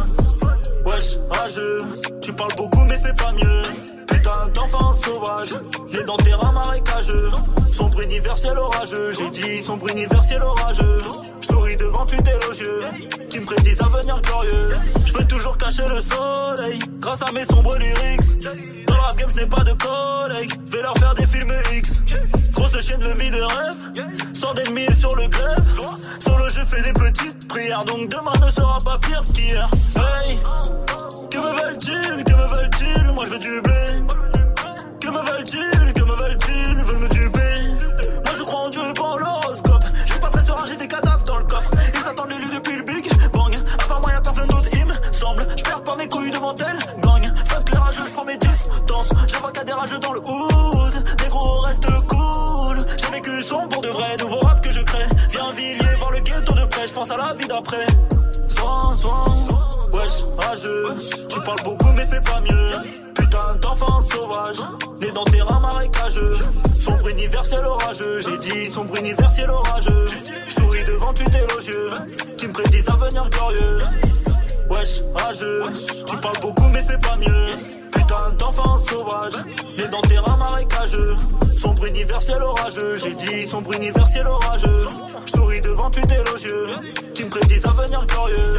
Wesh, rageux, tu parles beaucoup mais c'est pas mieux. Putain d'enfant sauvage, né dans terrain marécageux. Sombre universel orageux, j'ai dit sombre universel orageux. souris devant tu élogieux, qui me prédisent un avenir glorieux. Je veux toujours cacher le soleil, grâce à mes sombres lyrics. Dans la game, je n'ai pas de collègues, vais leur faire des films X. Grosse chienne de vie de rêve, sans d'ennemis sur le glaive. Solo, je fais des petites prières, donc demain ne sera pas pire qu'hier. Hey, que me veulent-ils, que me veulent-ils? Moi je veux du blé. Que me veulent-ils, que me veulent-ils? Veulent me tuer. Moi je crois en Dieu et pas en l'horoscope. Je suis pas très serein, j'ai des cadavres dans le coffre. Ils attendent l'élu depuis le Big Bang. À part moi, y'a personne d'autre, il me semble. Je perds pas mes couilles devant elle. Gagne. Fuck les rageux, je prends mes distances. Je vois qu'il y a des rageux dans le hood. Pense à la vie d'après. Soin, soin. Wesh, rageux. Tu parles beaucoup, mais c'est pas mieux. Putain d'enfant sauvage. Né dans terrain marécageux. Sombre universel orageux, j'ai dit sombre universel orageux. Souris devant tu élogieux, qui me prédisent un avenir glorieux. Wesh, rageux, tu parles beaucoup mais c'est pas mieux. Putain d'enfant sauvage, né dans terrain marécageux. Sombre universel orageux, j'ai dit sombre universel orageux. Souris devant tu élogieux, qui me prédisent un avenir glorieux.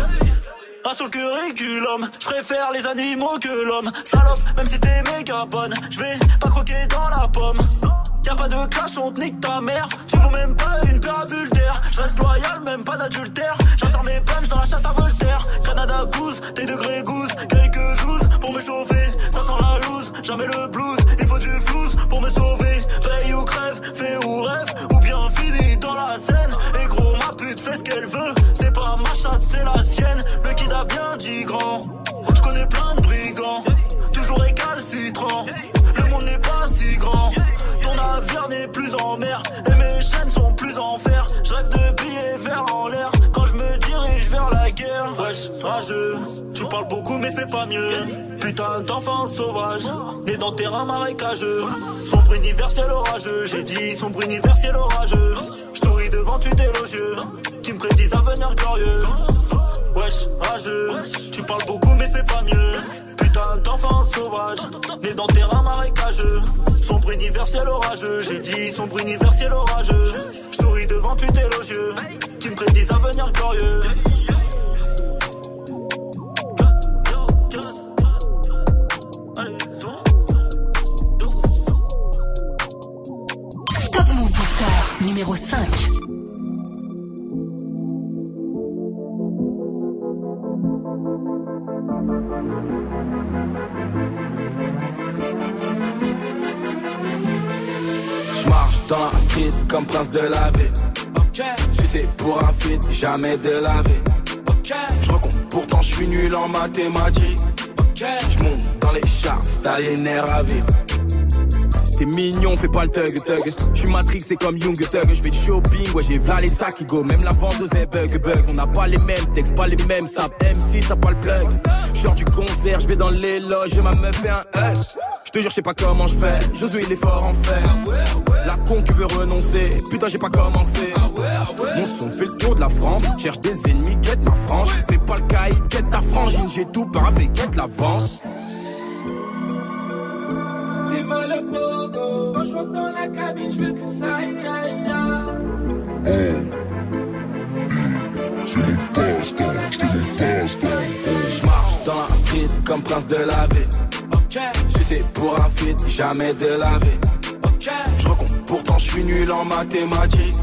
Pas sur le curriculum, je préfère les animaux que l'homme. Salope, même si t'es méga bonne, je vais pas croquer dans la pomme. Y'a pas de clash, on te nique ta mère. Tu vaux même pas une paire d'air. Je reste loyal, même pas d'adultère. Rageux, tu parles beaucoup mais fais pas mieux. Putain d'enfant sauvage, né dans terrain marécageux. Sombre universel orageux, j'ai dit sombre universel orageux. Je souris devant tu élogieux, qui me prédisent avenir glorieux. Wesh, rageux, tu parles beaucoup mais fais pas mieux. Putain d'enfant sauvage, né dans terrain marécageux. Sombre universel orageux, j'ai dit sombre universel orageux. Je souris devant tu élogieux, qui me prédisent avenir glorieux.
Numéro 5.
dans la street comme prince de la ville. Tu sais, pour un feat, jamais de la vie. Je recompte, pourtant je suis nul en mathématiques. Je monte dans les chars, nerfs à vivre. T'es mignon, fais pas le thug thug. J'suis Matrix, c'est comme Young Thug. J'fais du shopping, ouais j'ai v'là les sacs go. Même la vendeuse est bug bug. On n'a pas les mêmes textes, pas les mêmes ça MC, t'as pas le plug. Genre du concert, j'vais dans les loges, ma meuf fait un L. J'te jure, j'sais pas comment j'fais. Josué, il est fort en fer. La
con qui veut renoncer. Putain, j'ai pas commencé. Mon son fait le tour de la France. Cherche des ennemis, guette ma frange. Fais pas le caïd, guette ta frangine. J'ai tout bravé, guette l'avance.
T'es mal au pogo. Quand je rentre dans la cabine, je veux que ça aille, aille, aille.
C'est mon passe-temps, c'est mon passe-temps.
Je marche dans la street comme prince de la vie. Sucé pour un feat, jamais de la vie. Je recompte, pourtant je suis nul en mathématiques.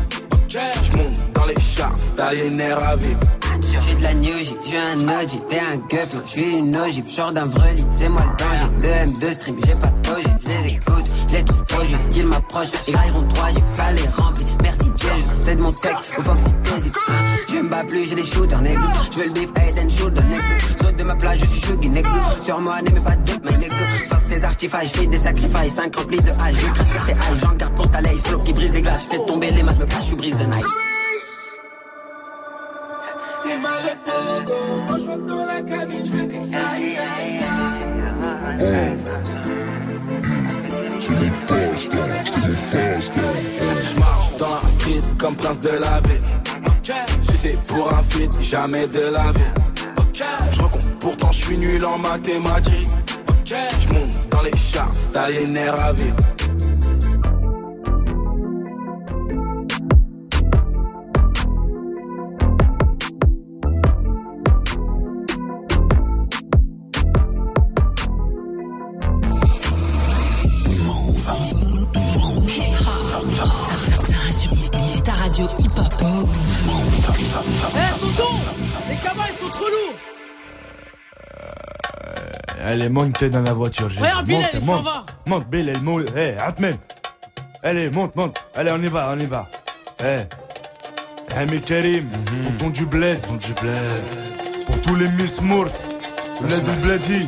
Je monte dans les charts, t'as les nerfs à vivre.
J'suis de la New J, j'suis un OG, t'es un guff, moi j'suis une ogive, genre d'un vreli, c'est moi le danger. 2 M2 stream, j'ai pas de doji, j'les écoute, j'les trouve trop juste qu'ils m'approchent, les grailleront 3 G, ça les remplit. Merci Dieu, c'est de mon tech, au Foxy hein. Je me bats plus, j'ai des shooters, nigga. J'veux le beef, head and shoulder, nigga. Saute de ma plage, je suis chuggy, nigga. Sur moi, n'aimez pas de doute, my nigga. Fuck tes artifices, j'fais des sacrifices, 5 remplis de hache, j'écris sur tes haches, j'en garde pour ta laisse, slow qui brise les glaces, j'fais tomber les masses, me cache, j'suis brise de nice.
T'es mal au pogo. Quand je rentre dans la cabine, je veux que ça aille, aille, aille.
C'est mon passe-temps, c'est.
Je marche dans la street comme prince de la ville. Sucé pour un feat, jamais de la vie. Je recompte, pourtant je suis nul en mathématiques. Je monte dans les charts, t'as les nerfs à vivre.
Radio hip-hop.
Eh, tonton Les cabas, ils sont trop lourds
Allez, monte dans la voiture. j'ai
Regarde,
Monte,
il s'en va.
Monte, Bilal, monte. Eh, Atmen. Allez, monte, monte. Allez, on y va, on y va. Eh. Eh, mais Karim, tonton du bled. Tonton du bled. Pour tous les Miss Mourt. Bled ou Bledi.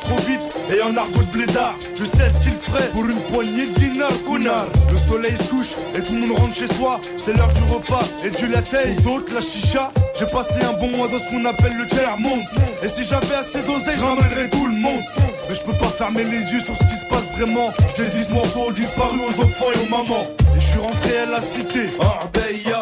trop vite et en argot de blédard. Je sais ce qu'il ferait pour une poignée de. Le soleil se couche et tout le monde rentre chez soi. C'est l'heure du repas et du latte. D'autres, la chicha. J'ai passé un bon mois dans ce qu'on appelle le tiers monde. Et si j'avais assez d'oseille, j'emmènerais tout le monde. Mais je peux pas fermer les yeux sur ce qui se passe vraiment. Je dis ce morceau ont disparu aux enfants et aux mamans. Et je suis rentré à la cité, Arbeya.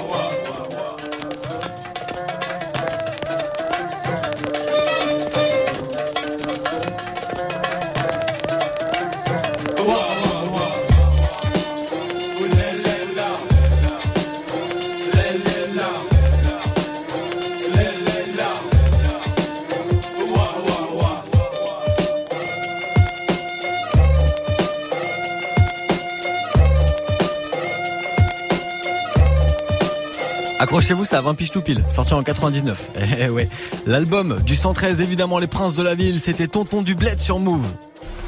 Accrochez-vous, ça a 20 piges tout pile, sorti en 99. [LAUGHS] Eh ouais. L'album du 113, évidemment, Les Princes de la Ville, c'était Tonton du Bled sur Move.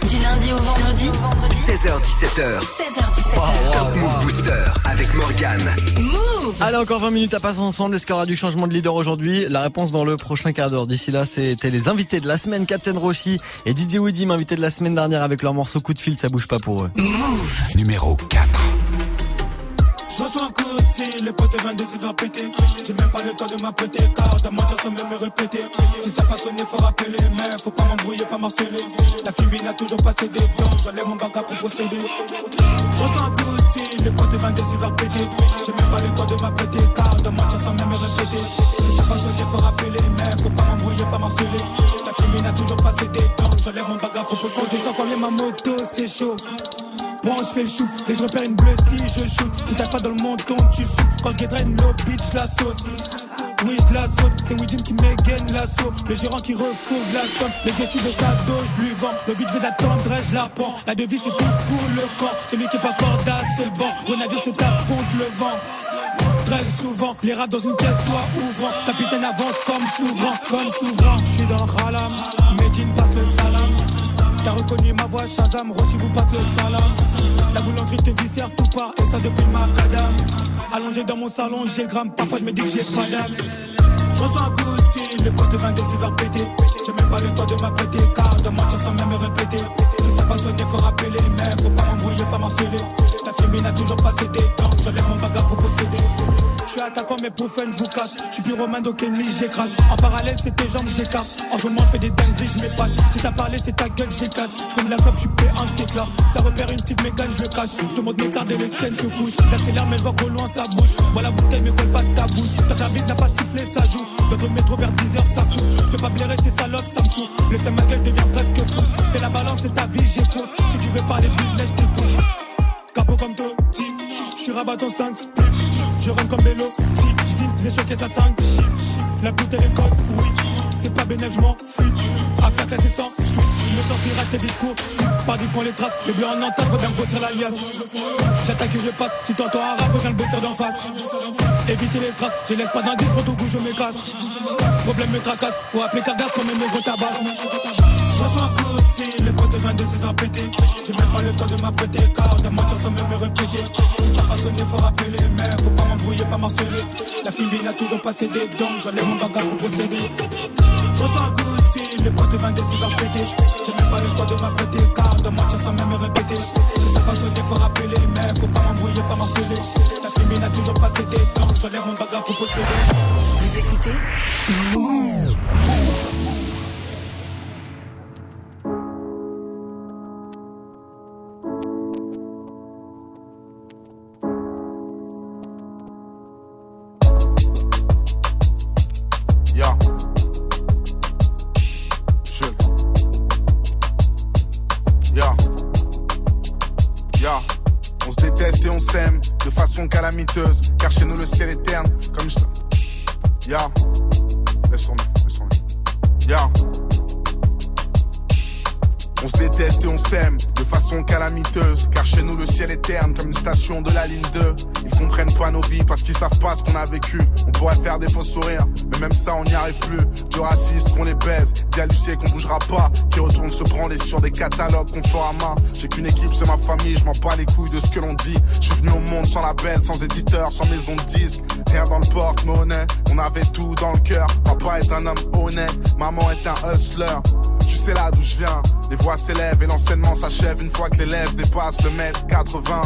Du lundi au vendredi
16h17h.
16h17h.
Top Move Booster avec Morgane.
Move
Allez, encore 20 minutes à passer ensemble. Est-ce qu'il y aura du changement de leader aujourd'hui? La réponse dans le prochain quart d'heure. D'ici là, c'était les invités de la semaine, Captain Roshi et DJ Woody, invités de la semaine dernière avec leur morceau Coup de fil, ça bouge pas pour eux.
Move
Numéro 4.
Je reçois un coup de fil, les potes 22 c'est faire péter. J'ai même pas le temps de m'apprêter, car dans ma même me répéter. Si ça pas sonné, faut rappeler, mais faut pas m'embrouiller, pas marceler. La fille n'a toujours pas cédé, donc j'enlève mon bagage pour procéder. Je reçois un coup de fil, les potes 22 c'est faire péter. J'ai même pas le temps de m'apprêter, car dans ma même me répéter. Si ça pas sonné, faut rappeler, mais faut pas m'embrouiller, pas marceler. La fille n'a toujours pas cédé, donc j'enlève mon bagage pour procéder. Sans combien ma moto, c'est chaud. Je fais chouf, et je repère une bleue si je shoot. Tu tape pas dans le menton, tu souffles. Quand le draine no bitch, la saute. Oui, je la saute, c'est Widim qui m'égaine l'assaut. Le gérant qui refourgue la somme. Le tu veux sa dos, je lui vends. Le but, veut d'attendre, je la prends. La devise, c'est tout pour le camp. Celui qui est pas cordasse, c'est le banc. Renavire se tape contre le vent. Très souvent, les rats dans une pièce, toi ouvrant. Capitaine avance comme souverain, comme souverain. Je suis dans le halam, Medine. T'as reconnu ma voix, Shazam, Roshi vous passe le salam. La boulangerie te viscère tout part, et ça depuis le macadam. Allongé dans mon salon, j'ai le gramme, parfois je me dis que j'ai pas d'âme. Je reçois un coup de fil, les potes 22 c'est vers péter. J'ai même pas le temps de m'apprêter, car de mentir sans même ça pas faut rappeler, mais faut pas m'embrouiller, pas marceler. La fille n'a toujours pas cédé, donc j'enlève mon bagage pour posséder. Je suis attaquant, mais pour fun, vous casse. Je suis pyromane, donc ennemi, j'écrase. En parallèle, c'est tes jambes, j'écarte. En ce moment, je fais des dingueries, je m'épate. Si t'as parlé, c'est ta gueule, j'éclate. Je fais de la clope, je suis P1, je t'éclate. Ça repère une petite mégane, je le cache. Je te montre mes cartes et les tiennes se couchent. J'accélère, mais je vois qu'au loin, ça bouge. Moi, la bouteille me colle pas de ta bouche. Tant que la bise n'a pas sifflé, ça joue. Dans le métro vers 10h, ça fout. Je pas blairer, c'est salopes, ça me fout. Le seul ma gueule devient presque fou. Fais la balance, c'est ta vie, j'écoute. Si tu veux parler business, je t'écoute. Capot comme Totti, je suis rabat en 5 spliff. Je rentre comme Bello, je vise les chocs et ça 5 chiffres. La bouteille les codes, oui. C'est pas bénéf, je m'en fuis. Affaire classée sans suite. Me sortira tes vite court. Pas du point les traces. Le bleu en entente, faut bien grossir l'alias. J'attaque et je passe. Si t'entends un rap, viens le bosser d'en face. Éviter les traces. Je laisse pas d'indice pour tout goût, je me casse. Problème me tracasse. Faut appeler Cardas comme un nouveau tabac. Je reçois un coup de fil, les potes 22 c'est faire péter. J'ai même pas le temps de m'apprêter, car dans ma même me répéter. Si ça pas sonné, faut rappeler, mais faut pas m'embrouiller, pas marceler. La fille n'a toujours pas cédé, donc j'enlève mon bagage pour procéder. Je reçois un coup de les potes 22 c'est faire péter. J'ai même pas le temps de m'apprêter, car dans ma sans même me répéter. Si ça pas sonné, faut rappeler, mais faut pas m'embrouiller, pas marceler. La fille n'a toujours pas cédé, donc j'enlève mon bagage pour procéder.
Vous écoutez
vécu. On pourrait faire des faux sourires, mais même ça on n'y arrive plus. Du raciste qu'on les baise, d'halluciner qu'on bougera pas. Qui retourne se branler sur des catalogues qu'on fera à main. J'ai qu'une équipe, c'est ma famille, je m'en bats les couilles de ce que l'on dit. Je suis venu au monde sans label, sans éditeur, sans maison de disque. Rien dans le porte-monnaie, on avait tout dans le cœur. Papa est un homme honnête, maman est un hustler. Je sais là d'où je viens, les voix s'élèvent et l'enseignement s'achève une fois que l'élève dépasse le mètre 80.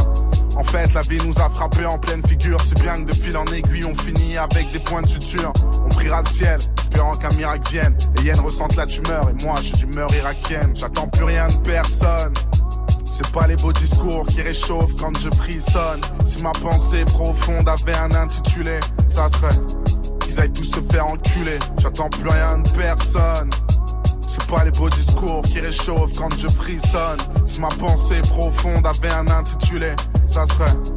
En fait, la vie nous a frappé en pleine figure, si bien que de fil en aiguille, on finit avec des points de suture. On priera le ciel, espérant qu'un miracle vienne. Et Yen ressente la tumeur, et moi j'ai d'humeur irakienne. J'attends plus rien de personne. C'est pas les beaux discours qui réchauffent quand je frissonne. Si ma pensée profonde avait un intitulé, ça serait qu'ils aillent tous se faire enculer. J'attends plus rien de personne. C'est pas les beaux discours qui réchauffent quand je frissonne. Si ma pensée profonde avait un intitulé, ça serait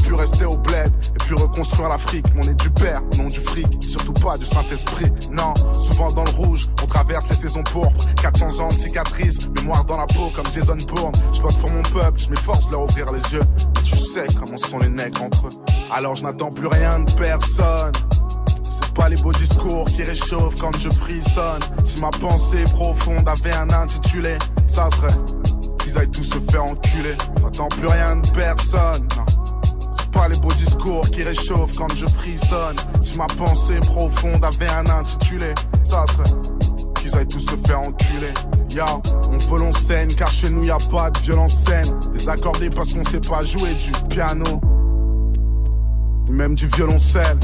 pu rester au bled et puis reconstruire l'Afrique. Mais on est du père, non du fric, surtout pas du Saint-Esprit. Non, souvent dans le rouge, on traverse les saisons pourpres. 400 ans de cicatrices, mémoire dans la peau comme Jason Bourne. Je bosse pour mon peuple, je m'efforce de leur ouvrir les yeux. Mais tu sais comment sont les nègres entre eux. Alors je n'attends plus rien de personne. C'est pas les beaux discours qui réchauffent quand je frissonne. Si ma pensée profonde avait un intitulé, ça serait qu'ils aillent tous se faire enculer. J'attends plus rien de personne. Non. Pas les beaux discours qui réchauffent quand je frissonne. Si ma pensée profonde avait un intitulé, ça serait qu'ils aillent tous se faire enculer. Ya, on veut l'on scène car chez nous y a pas de violence saine. Désaccordé parce qu'on sait pas jouer du piano. Même du violoncelle.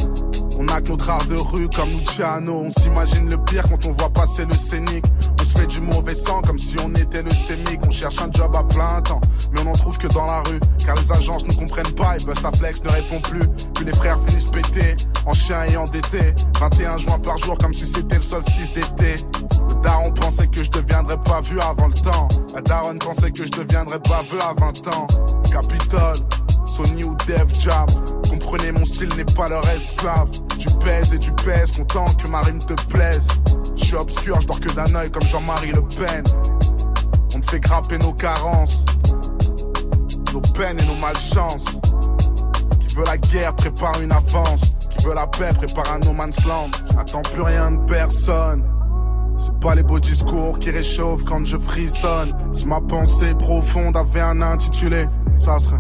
On a que notre art de rue comme Luciano. On s'imagine le pire quand on voit passer le scénic. On se fait du mauvais sang comme si on était le sémic. On cherche un job à plein temps, mais on n'en trouve que dans la rue. Car les agences ne comprennent pas et Bustaflex ne répond plus. Puis les frères finissent pétés, en chien et endettés. 21 juin par jour comme si c'était le solstice d'été. Daron pensait que je deviendrais pas vu avant le temps. La daronne pensait que je deviendrais pas vu à 20 ans. Capitole. Sony ou Def Jam. Comprenez, mon style n'est pas leur esclave. Tu pèses et tu pèses, content que ma rime te plaise. Je suis obscur, je dors que d'un œil comme Jean-Marie Le Pen. On te fait grapper nos carences, nos peines et nos malchances. Qui veut la guerre prépare une avance. Qui veut la paix prépare un no man's land. J'attends plus rien de personne. C'est pas les beaux discours qui réchauffent quand je frissonne. Si ma pensée profonde avait un intitulé, ça serait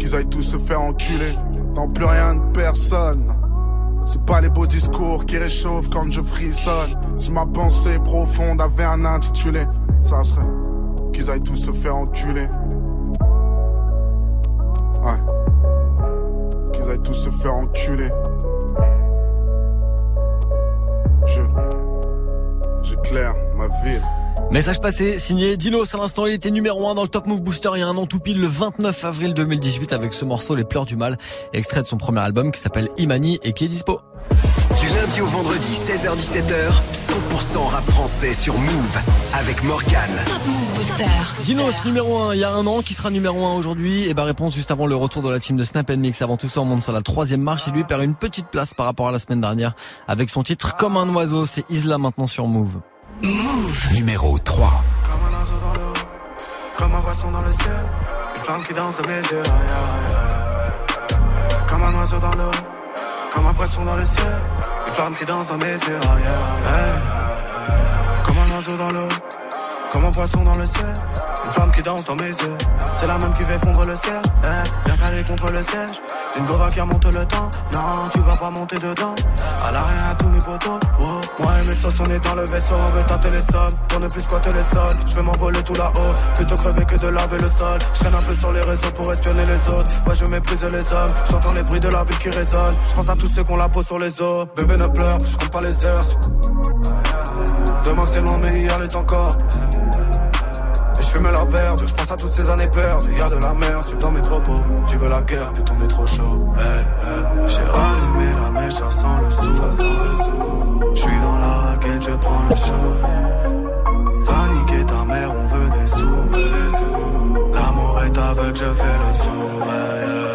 qu'ils aillent tous se faire enculer. J'attends plus rien de personne. C'est pas les beaux discours qui réchauffent quand je frissonne. Si ma pensée profonde avait un intitulé, ça serait qu'ils aillent tous se faire enculer. Ouais. Qu'ils aillent tous se faire enculer. Je. J'éclaire ma ville.
Message passé, signé Dinos à l'instant, il était numéro 1 dans le Top Move Booster il y a un an tout pile le 29 avril 2018 avec ce morceau Les Pleurs du Mal, extrait de son premier album qui s'appelle Imani et qui est dispo.
Du lundi au vendredi, 16h17h, 100% rap français sur Move avec Morgane.
Top Move Booster.
Dinos numéro 1 il y a un an, qui sera numéro 1 aujourd'hui? Et bah réponse juste avant le retour de la team de Snap Mix. Avant tout ça, on monte sur la troisième marche et lui perd une petite place par rapport à la semaine dernière avec son titre Comme un oiseau. C'est Isla maintenant sur Move.
Move.
Numéro 3.
Comme un oiseau dans l'eau, comme un poisson dans le ciel, une flamme qui danse de mes yeux. aïe, aïe. Comme un oiseau dans l'eau, comme un poisson dans le ciel, une flamme qui danse dans mes yeux. aïe. Comme un oiseau dans l'eau, comme un poisson dans le ciel, une flamme qui danse dans mes yeux. C'est la même qui fait fondre le ciel, eh, bien calée contre le siège. Une gova qui remonte le temps, non, tu vas pas monter dedans. À l'arrière à tous mes potos, oh. Moi et mes on est dans le vaisseau, on veut tâter les sommes, pour ne plus squatter les sols. Je vais m'envoler tout là-haut, plutôt crever que de laver le sol. Je traîne un peu sur les réseaux pour espionner les autres. Moi je méprise les hommes, j'entends les bruits de la ville qui résonnent. Je pense à tous ceux qu'on la peau sur les os. Bébé ne pleure, je compte pas les heures. Demain c'est loin, mais hier est encore. Fume la verte, je pense à toutes ces années perdues. Y'a de la merde, tu dans mes propos. Tu veux la guerre, puis on est trop chaud. Hey, hey. J'ai rallumé la mèche, ça sent le sou. Je suis dans la raquette, je prends le chaud. Va niquer ta mère, on veut des sous. L'amour est aveugle, je fais le. Hey,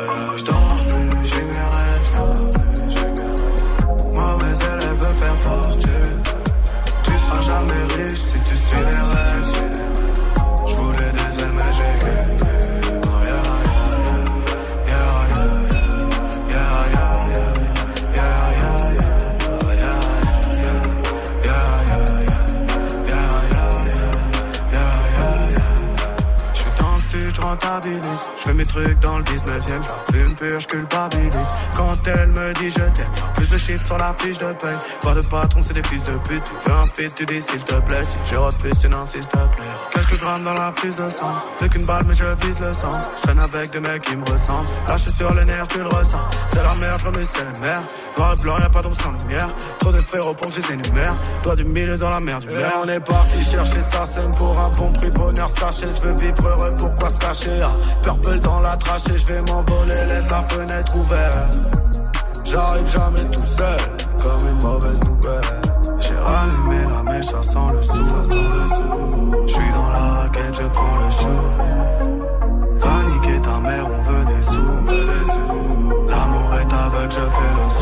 j'rentabilise. J'fais mes trucs dans le 19ème, j'fume pur, j'culpabilise. Quand elle me dit je t'aime, plus de chiffres sur la fiche de paye. Pas de patron, c'est des fils de pute. Tu veux un fit, tu dis s'il te plaît. Si je refuse, tu n'insistes plaît. Quelques grammes dans la prise de sang. Plus qu'une balle, mais je vise le sang. J'traîne avec des mecs qui me ressemblent. Lâche sur les nerfs, tu le ressens. C'est la merde, j'remue, c'est les mers. Noir et blanc, y'a pas d'ombre sans lumière. Trop de frérots pour que je les énumère. Toi du milieu dans la mer du l'air. on est parti chercher sa scène pour un bon prix. Bonheur sachet, je veux vivre heureux, pourquoi se cacher? Ah, Purple dans la trachée, je vais m'envoler, laisse la fenêtre ouverte. Je
J'arrive jamais tout seul, comme une mauvaise nouvelle. J'ai rallumé la mèche, ça le sou, ça sent le sou. J'suis dans la raquette, je prends le show. Va niquer ta mère, on veut des sous, des sous. L'amour est aveugle, je fais le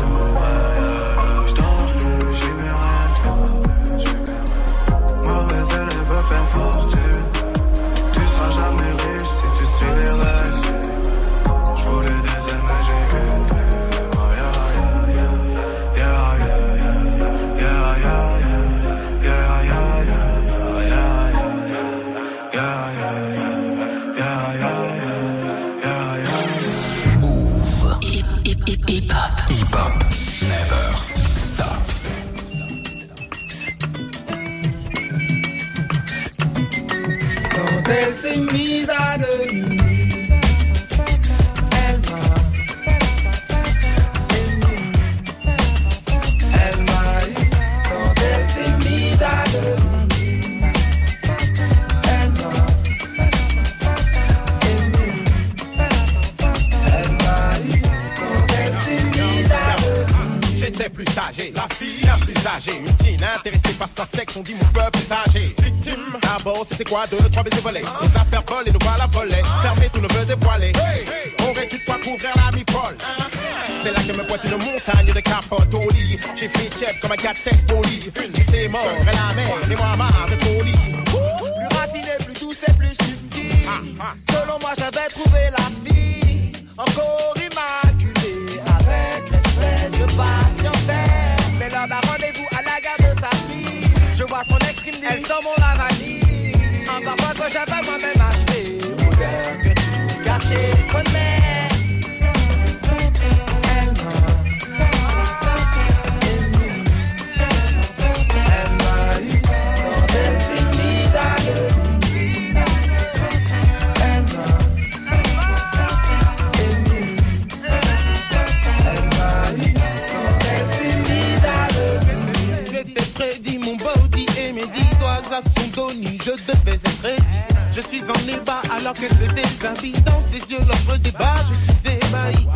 on dit mon peuple plus âgé. Victime, d'abord c'était quoi deux, trois baisers volés. Les affaires volées, nous voilà volés. Fermé, tout ne veut dévoiler. Aurais-tu de quoi couvrir la mi-pole? C'est là que me pointe une montagne de capotes au lit. J'ai fait chef comme un gars de test poli. J'étais mort, et la mer, et moi marre au lit.
Plus raffiné, plus douce et plus subtil. Selon moi, j'avais trouvé la vie encore
Suis en ébat alors qu'elle se déshabille. Dans ses yeux, l'offre débat, je suis ébahi.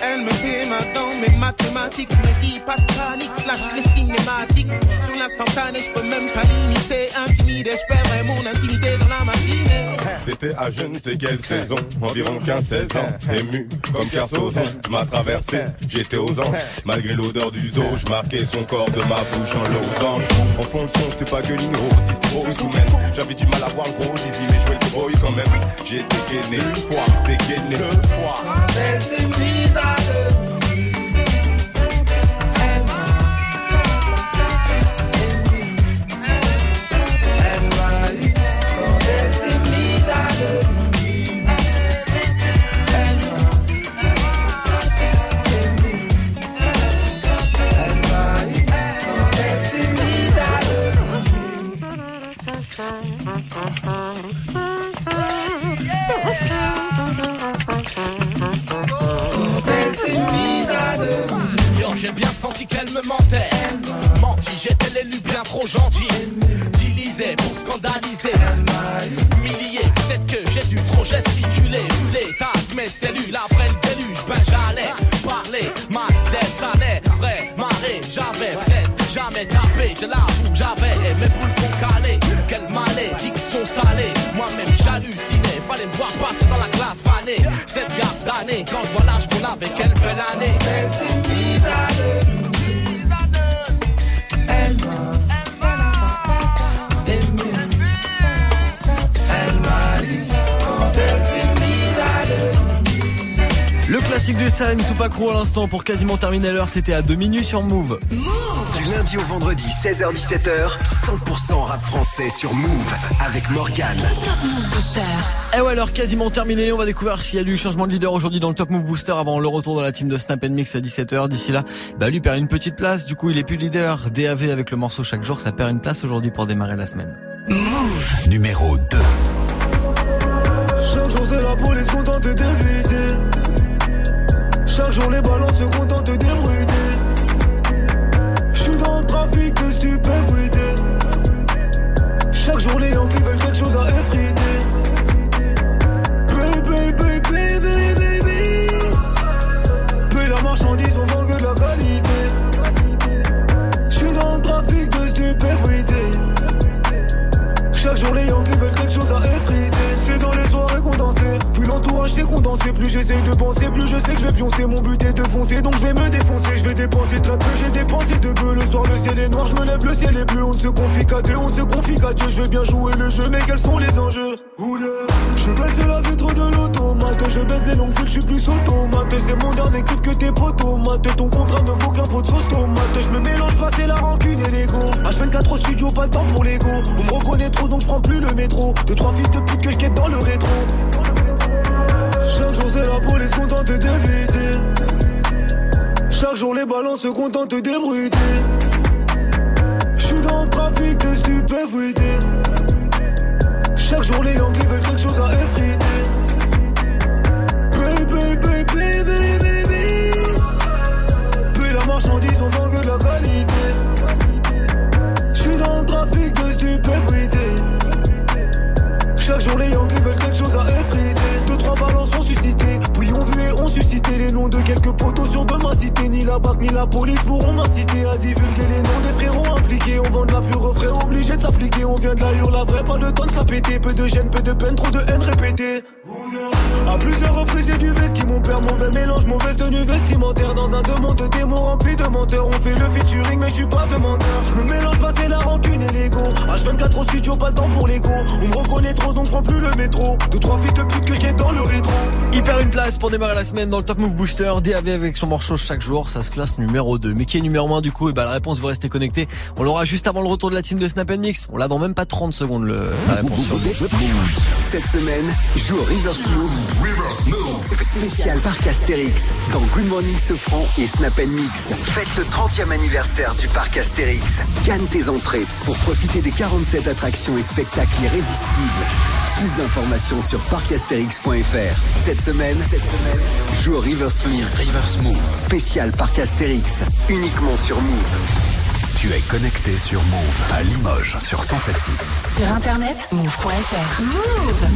Elle me déma dans mes mathématiques, me dit pas de panique, lâche les cinématiques. Sur l'instantané, je peux même pas limiter, intimider, je perdrai mon intimité dans la matinée.
C'était à je ne sais quelle saison, environ 15-16 ans, ému comme Carsozon, m'a traversé, j'étais aux anges, malgré l'odeur du zoo, je marquais son corps de ma bouche en losange. En fond le son, j'étais pas que l'igno, distro, sous-même, j'avais du mal à voir le gros le boy quand même. J'ai dégainé une fois, dégainé deux fois.
Quand elle s'est mise à demi.
Qu'elle me mentait. Menti, j'étais l'élu bien trop gentil. Dilisé pour scandaliser. Humilié, peut-être que j'ai dû trop gesticuler. Vu l'état de mes cellules après le déluge, ben j'allais parler. Ma tête, ça n'est vrai, marée. J'avais peut-être jamais tapé, je l'avoue, j'avais mes boules qu'on calait. Quelle malédiction salée. Moi-même j'hallucinais, fallait me voir passer dans la classe fanée. Cette garce d'année, quand je vois l'âge qu'on avait, quelle belle année.
Classique du San Soupacro à l'instant pour quasiment terminer l'heure, c'était à 2 minutes sur Move.
Du lundi au vendredi, 16h-17h, 100% rap français sur Move avec Morgane.
Booster.
Et ouais, alors quasiment terminé. On va découvrir s'il y a du changement de leader aujourd'hui dans le Top Move Booster avant le retour de la team de Snap Mix à 17h. D'ici là, bah lui perd une petite place. Du coup, il est plus leader. DAV avec le morceau chaque jour, ça perd une place aujourd'hui pour démarrer la semaine.
Move.
Numéro 2.
Chaque jour c'est la police contente jour les ballons se
champion, c'est mon but est de foncer, donc je vais me défoncer. Je vais dépenser très peu, j'ai dépensé de peu. Le soir, le ciel est noir, je me lève, le ciel est bleu. On ne se confie qu'à deux, on se confie qu'à Dieu. Je vais bien jouer le jeu, mais quels sont les enjeux? Je baisse la vitre de l'automate, je baisse les longues fils, je suis plus automate. C'est mon dernier clip que tes potomates. Ton contrat ne vaut qu'un pot de sauce tomate. Je me mélange pas, c'est la rancune et l'ego. H24 au studio, pas le temps pour l'ego. On me reconnaît trop, donc je prends plus le métro. Deux, trois fils de d'éviter. Chaque jour, les balances se contentent d'ébruiter. Je suis dans le trafic de stupéfuité. Chaque jour, les Yankees veulent quelque chose à effriter. Baby, baby, baby, baby. Puis la marchandise, on vend que de la qualité. Je suis dans le trafic de stupéfuité. Chaque jour, les Yankees veulent quelque chose à effriter. Deux, trois balances ont suscité. Puis vu suscité les noms de quelques poteaux sur de ma cité. Ni la BAC ni la police pourront m'inciter à divulguer les noms des frérots impliqués. On vend de la pure frais, obligé de s'appliquer. On vient de la hurle, la vraie, pas le temps de s'appéter. Peu de gêne, peu de peine, trop de haine répétée. À plusieurs reprises, j'ai du veste qui mon père, mauvais mélange, mauvaise tenue vestimentaire. Dans un deux mondes de démons remplis de menteurs. On fait le featuring, mais je suis pas demandeur. Je me mélange pas, c'est la rancune et l'ego. H24 au studio, pas le temps pour l'ego. On me reconnaît trop, donc prends plus le métro. Deux, trois fils de pute que j'ai dans le rétro.
Il perd une place pour démarrer la semaine dans le Top Move Booster. DAV avec son morceau chaque jour, ça se classe numéro 2. Mais qui est numéro 1 du coup? Et bah la réponse, vous restez connecté. On l'aura juste avant le retour de la team de Snap Mix. On l'a dans même pas 30 secondes le, la réponse [LAUGHS]
Cette semaine, joue au River Smooth. Spécial parc Astérix dans Good Morning Sofran et Snap Mix. Faites le 30e anniversaire du parc Astérix. Gagne tes entrées pour profiter des 47 attractions et spectacles irrésistibles. Plus d'informations sur parcastérix.fr. Cette semaine, cette semaine, joue au River Smooth.
River Smooth.
Spécial parc Astérix, uniquement sur Move.
Tu es connecté sur Move à Limoges sur 107.6.
Sur internet, move.fr. Move.
Jusqu'à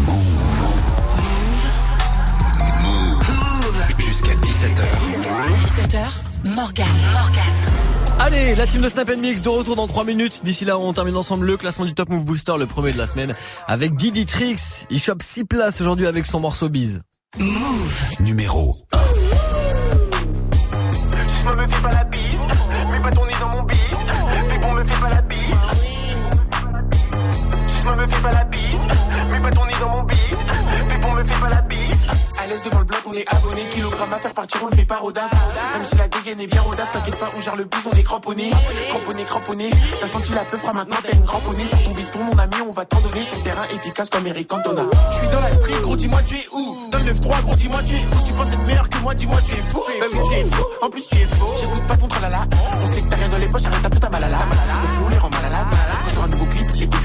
Morgan. Morgan.
Allez, la team de Snap Mix de retour dans 3 minutes. D'ici là, on termine ensemble le classement du Top Move Booster, le premier de la semaine, avec Didi Trix. Il chope 6 places aujourd'hui avec son morceau Bise.
Move.
Numéro 1.
Je me fais pas la bise, mets pas ton nez dans mon bise, puis bon me fais pas la bise. Je me fais pas la bise, mets pas ton nez dans mon bise, puis bon me fais pas la bise. L'aise devant le bloc, on est abonné, kilogramme à faire partir, on le fait pas daf. Même si la dégaine est bien daf, t'inquiète pas, on gère le bus, on est cramponné, cramponné, cramponné. T'as senti la peufra, maintenant t'as une cramponnée. Sur ton bifton, mon ami, on va t'en donner sur le terrain efficace comme Eric Cantona. Je suis dans la street, gros, dis-moi tu es où? Dans le 9-3, gros, dis-moi tu es où? Tu penses être meilleur que moi, dis-moi tu es fou? Bah oui, tu es fou, en plus tu es faux. J'écoute pas ton tralala, on sait que t'as rien dans les poches, arrête ta putain malala. Le flow les rend mal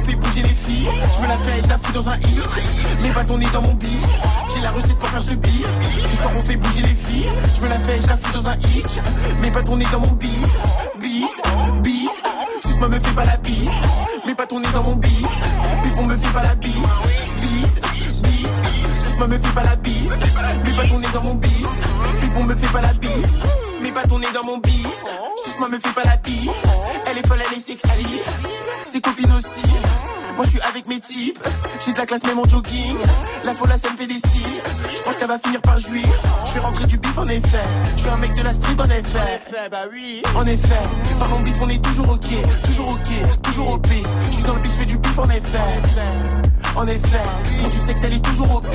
On fait bouger les filles. Je me la fais, je la fous dans un hit. Pas ton nez dans mon bis. J'ai la recette pour faire ce beat. Ce soir on fait bouger les filles. Je me la fais, je la fous dans un hit. Pas ton nez dans mon bis. Bis, bis. Suce-moi, me fais pas la bise. Pas ton nez dans mon bis. Puis on me fait pas la bise. Bis, bis. Suce-moi, me fais pas la bise. Pas ton nez dans mon bis. Puis on me fait pas la bise. Mets pas dans mon bis. Suce-moi, me fais pas la bise. Elle est folle, elle est sexy. Ses copines aussi. Moi je suis avec mes types, j'ai de la classe même en jogging. La folle ça me fait des six. Je pense qu'elle va finir par jouir. Je fais rentrer du bif en effet. Je suis un mec de la street en effet. bah oui. En effet, parlons bif on est toujours ok, toujours ok, toujours OP. Je suis dans le bif, je fais du bif en effet. En effet, pour du sexe elle est toujours OP.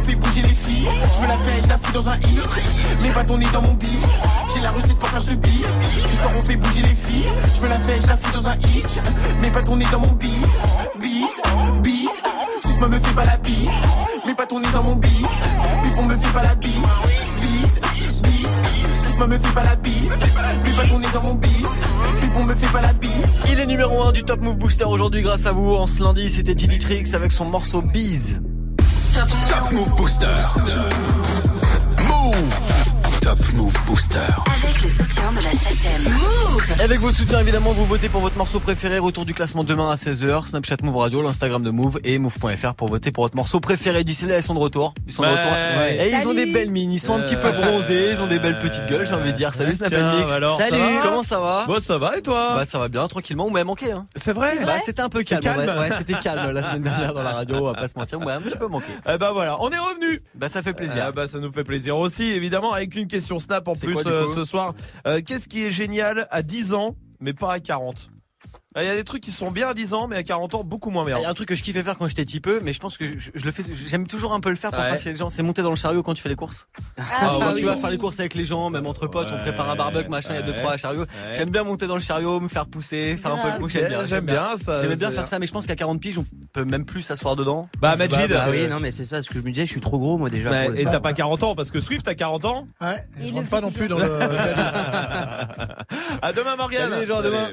On fait bouger les filles. Je me la fais, je la fous dans un hit. Pas ton nez dans mon bis. J'ai la recette pour faire ce beat. Ce soir on fait bouger les filles. Je me la fais, je la fous dans un hit. Pas ton nez dans mon bis. Bis, bis. Suce-moi, me fais pas la bise. Pas ton nez dans mon bis. Puis on me fait pas la bise. Bis, bis. Suce-moi, me fais pas la bise. Ton nez dans mon bis. Puis on me fait pas la bise.
Il est numéro 1 du Top Move Booster aujourd'hui grâce à vous. En ce lundi, c'était Didi Trix avec son morceau Bise.
Top Move Booster. Move Move. Top Move Booster.
Avec le soutien de la SACEM. Move
Avec votre soutien, évidemment, vous votez pour votre morceau préféré. Retour du classement demain à 16h. Snapchat Move Radio, l'Instagram de Move et Move.fr pour voter pour votre morceau préféré. D'ici là, ils sont de retour. Ils sont de
Ouais.
retour. Et ils ont des belles mines. Ils sont un petit peu
Euh,
bronzés. Ils ont des belles petites gueules, j'ai envie de dire. Salut, Snap Mix.
alors,
Salut. Comment ça va?
Bon, ça va et toi?
Bah, ça va bien, tranquillement. Vous m'avez manqué, hein.
C'est vrai?
Bah, c'était un peu calme.
calme
Ouais, ouais, c'était calme la semaine dernière dans la radio. On va pas se mentir. Vous m'avez un petit peu manqué.
Eh bah voilà, on est revenu.
Bah, ça fait plaisir.
Ah bah ça nous fait plaisir aussi, évidemment, avec une question Snap en plus
quoi,
euh, ce soir. Euh, Qu'est-ce qui est génial à 10 ans, mais pas à 40 Ah, Il y a des trucs qui sont bien à 10 ans, mais à 40 ans, beaucoup moins bien.
Il y a un truc que je kiffais faire quand j'étais petit peu, mais je pense que je, je le fais, j'aime toujours un peu le faire pour
Ouais.
faire chez les gens. C'est monter dans le chariot quand tu fais les courses.
Ah
quand
oui.
tu vas faire les courses avec les gens, même entre potes, on prépare un barbecue, machin, il y a deux, trois chariot.
ouais.
J'aime bien monter dans le chariot, me faire pousser, faire un peu le coup.
Ok,
J'aime bien,
j'aime bien, ça,
J'aimais bien faire
bien.
ça, mais je pense qu'à 40 piges, on peut même plus s'asseoir dedans.
Bah, Majid,
Bah
euh,
oui, non, mais c'est ça, ce que je me disais, je suis trop gros, moi, déjà.
Et t'as pas 40 ans, parce que Swift a 40 ans
Ouais,
le
rentre pas non plus dans le. [LAUGHS]
À demain, Morgane
Salut les gens, à demain.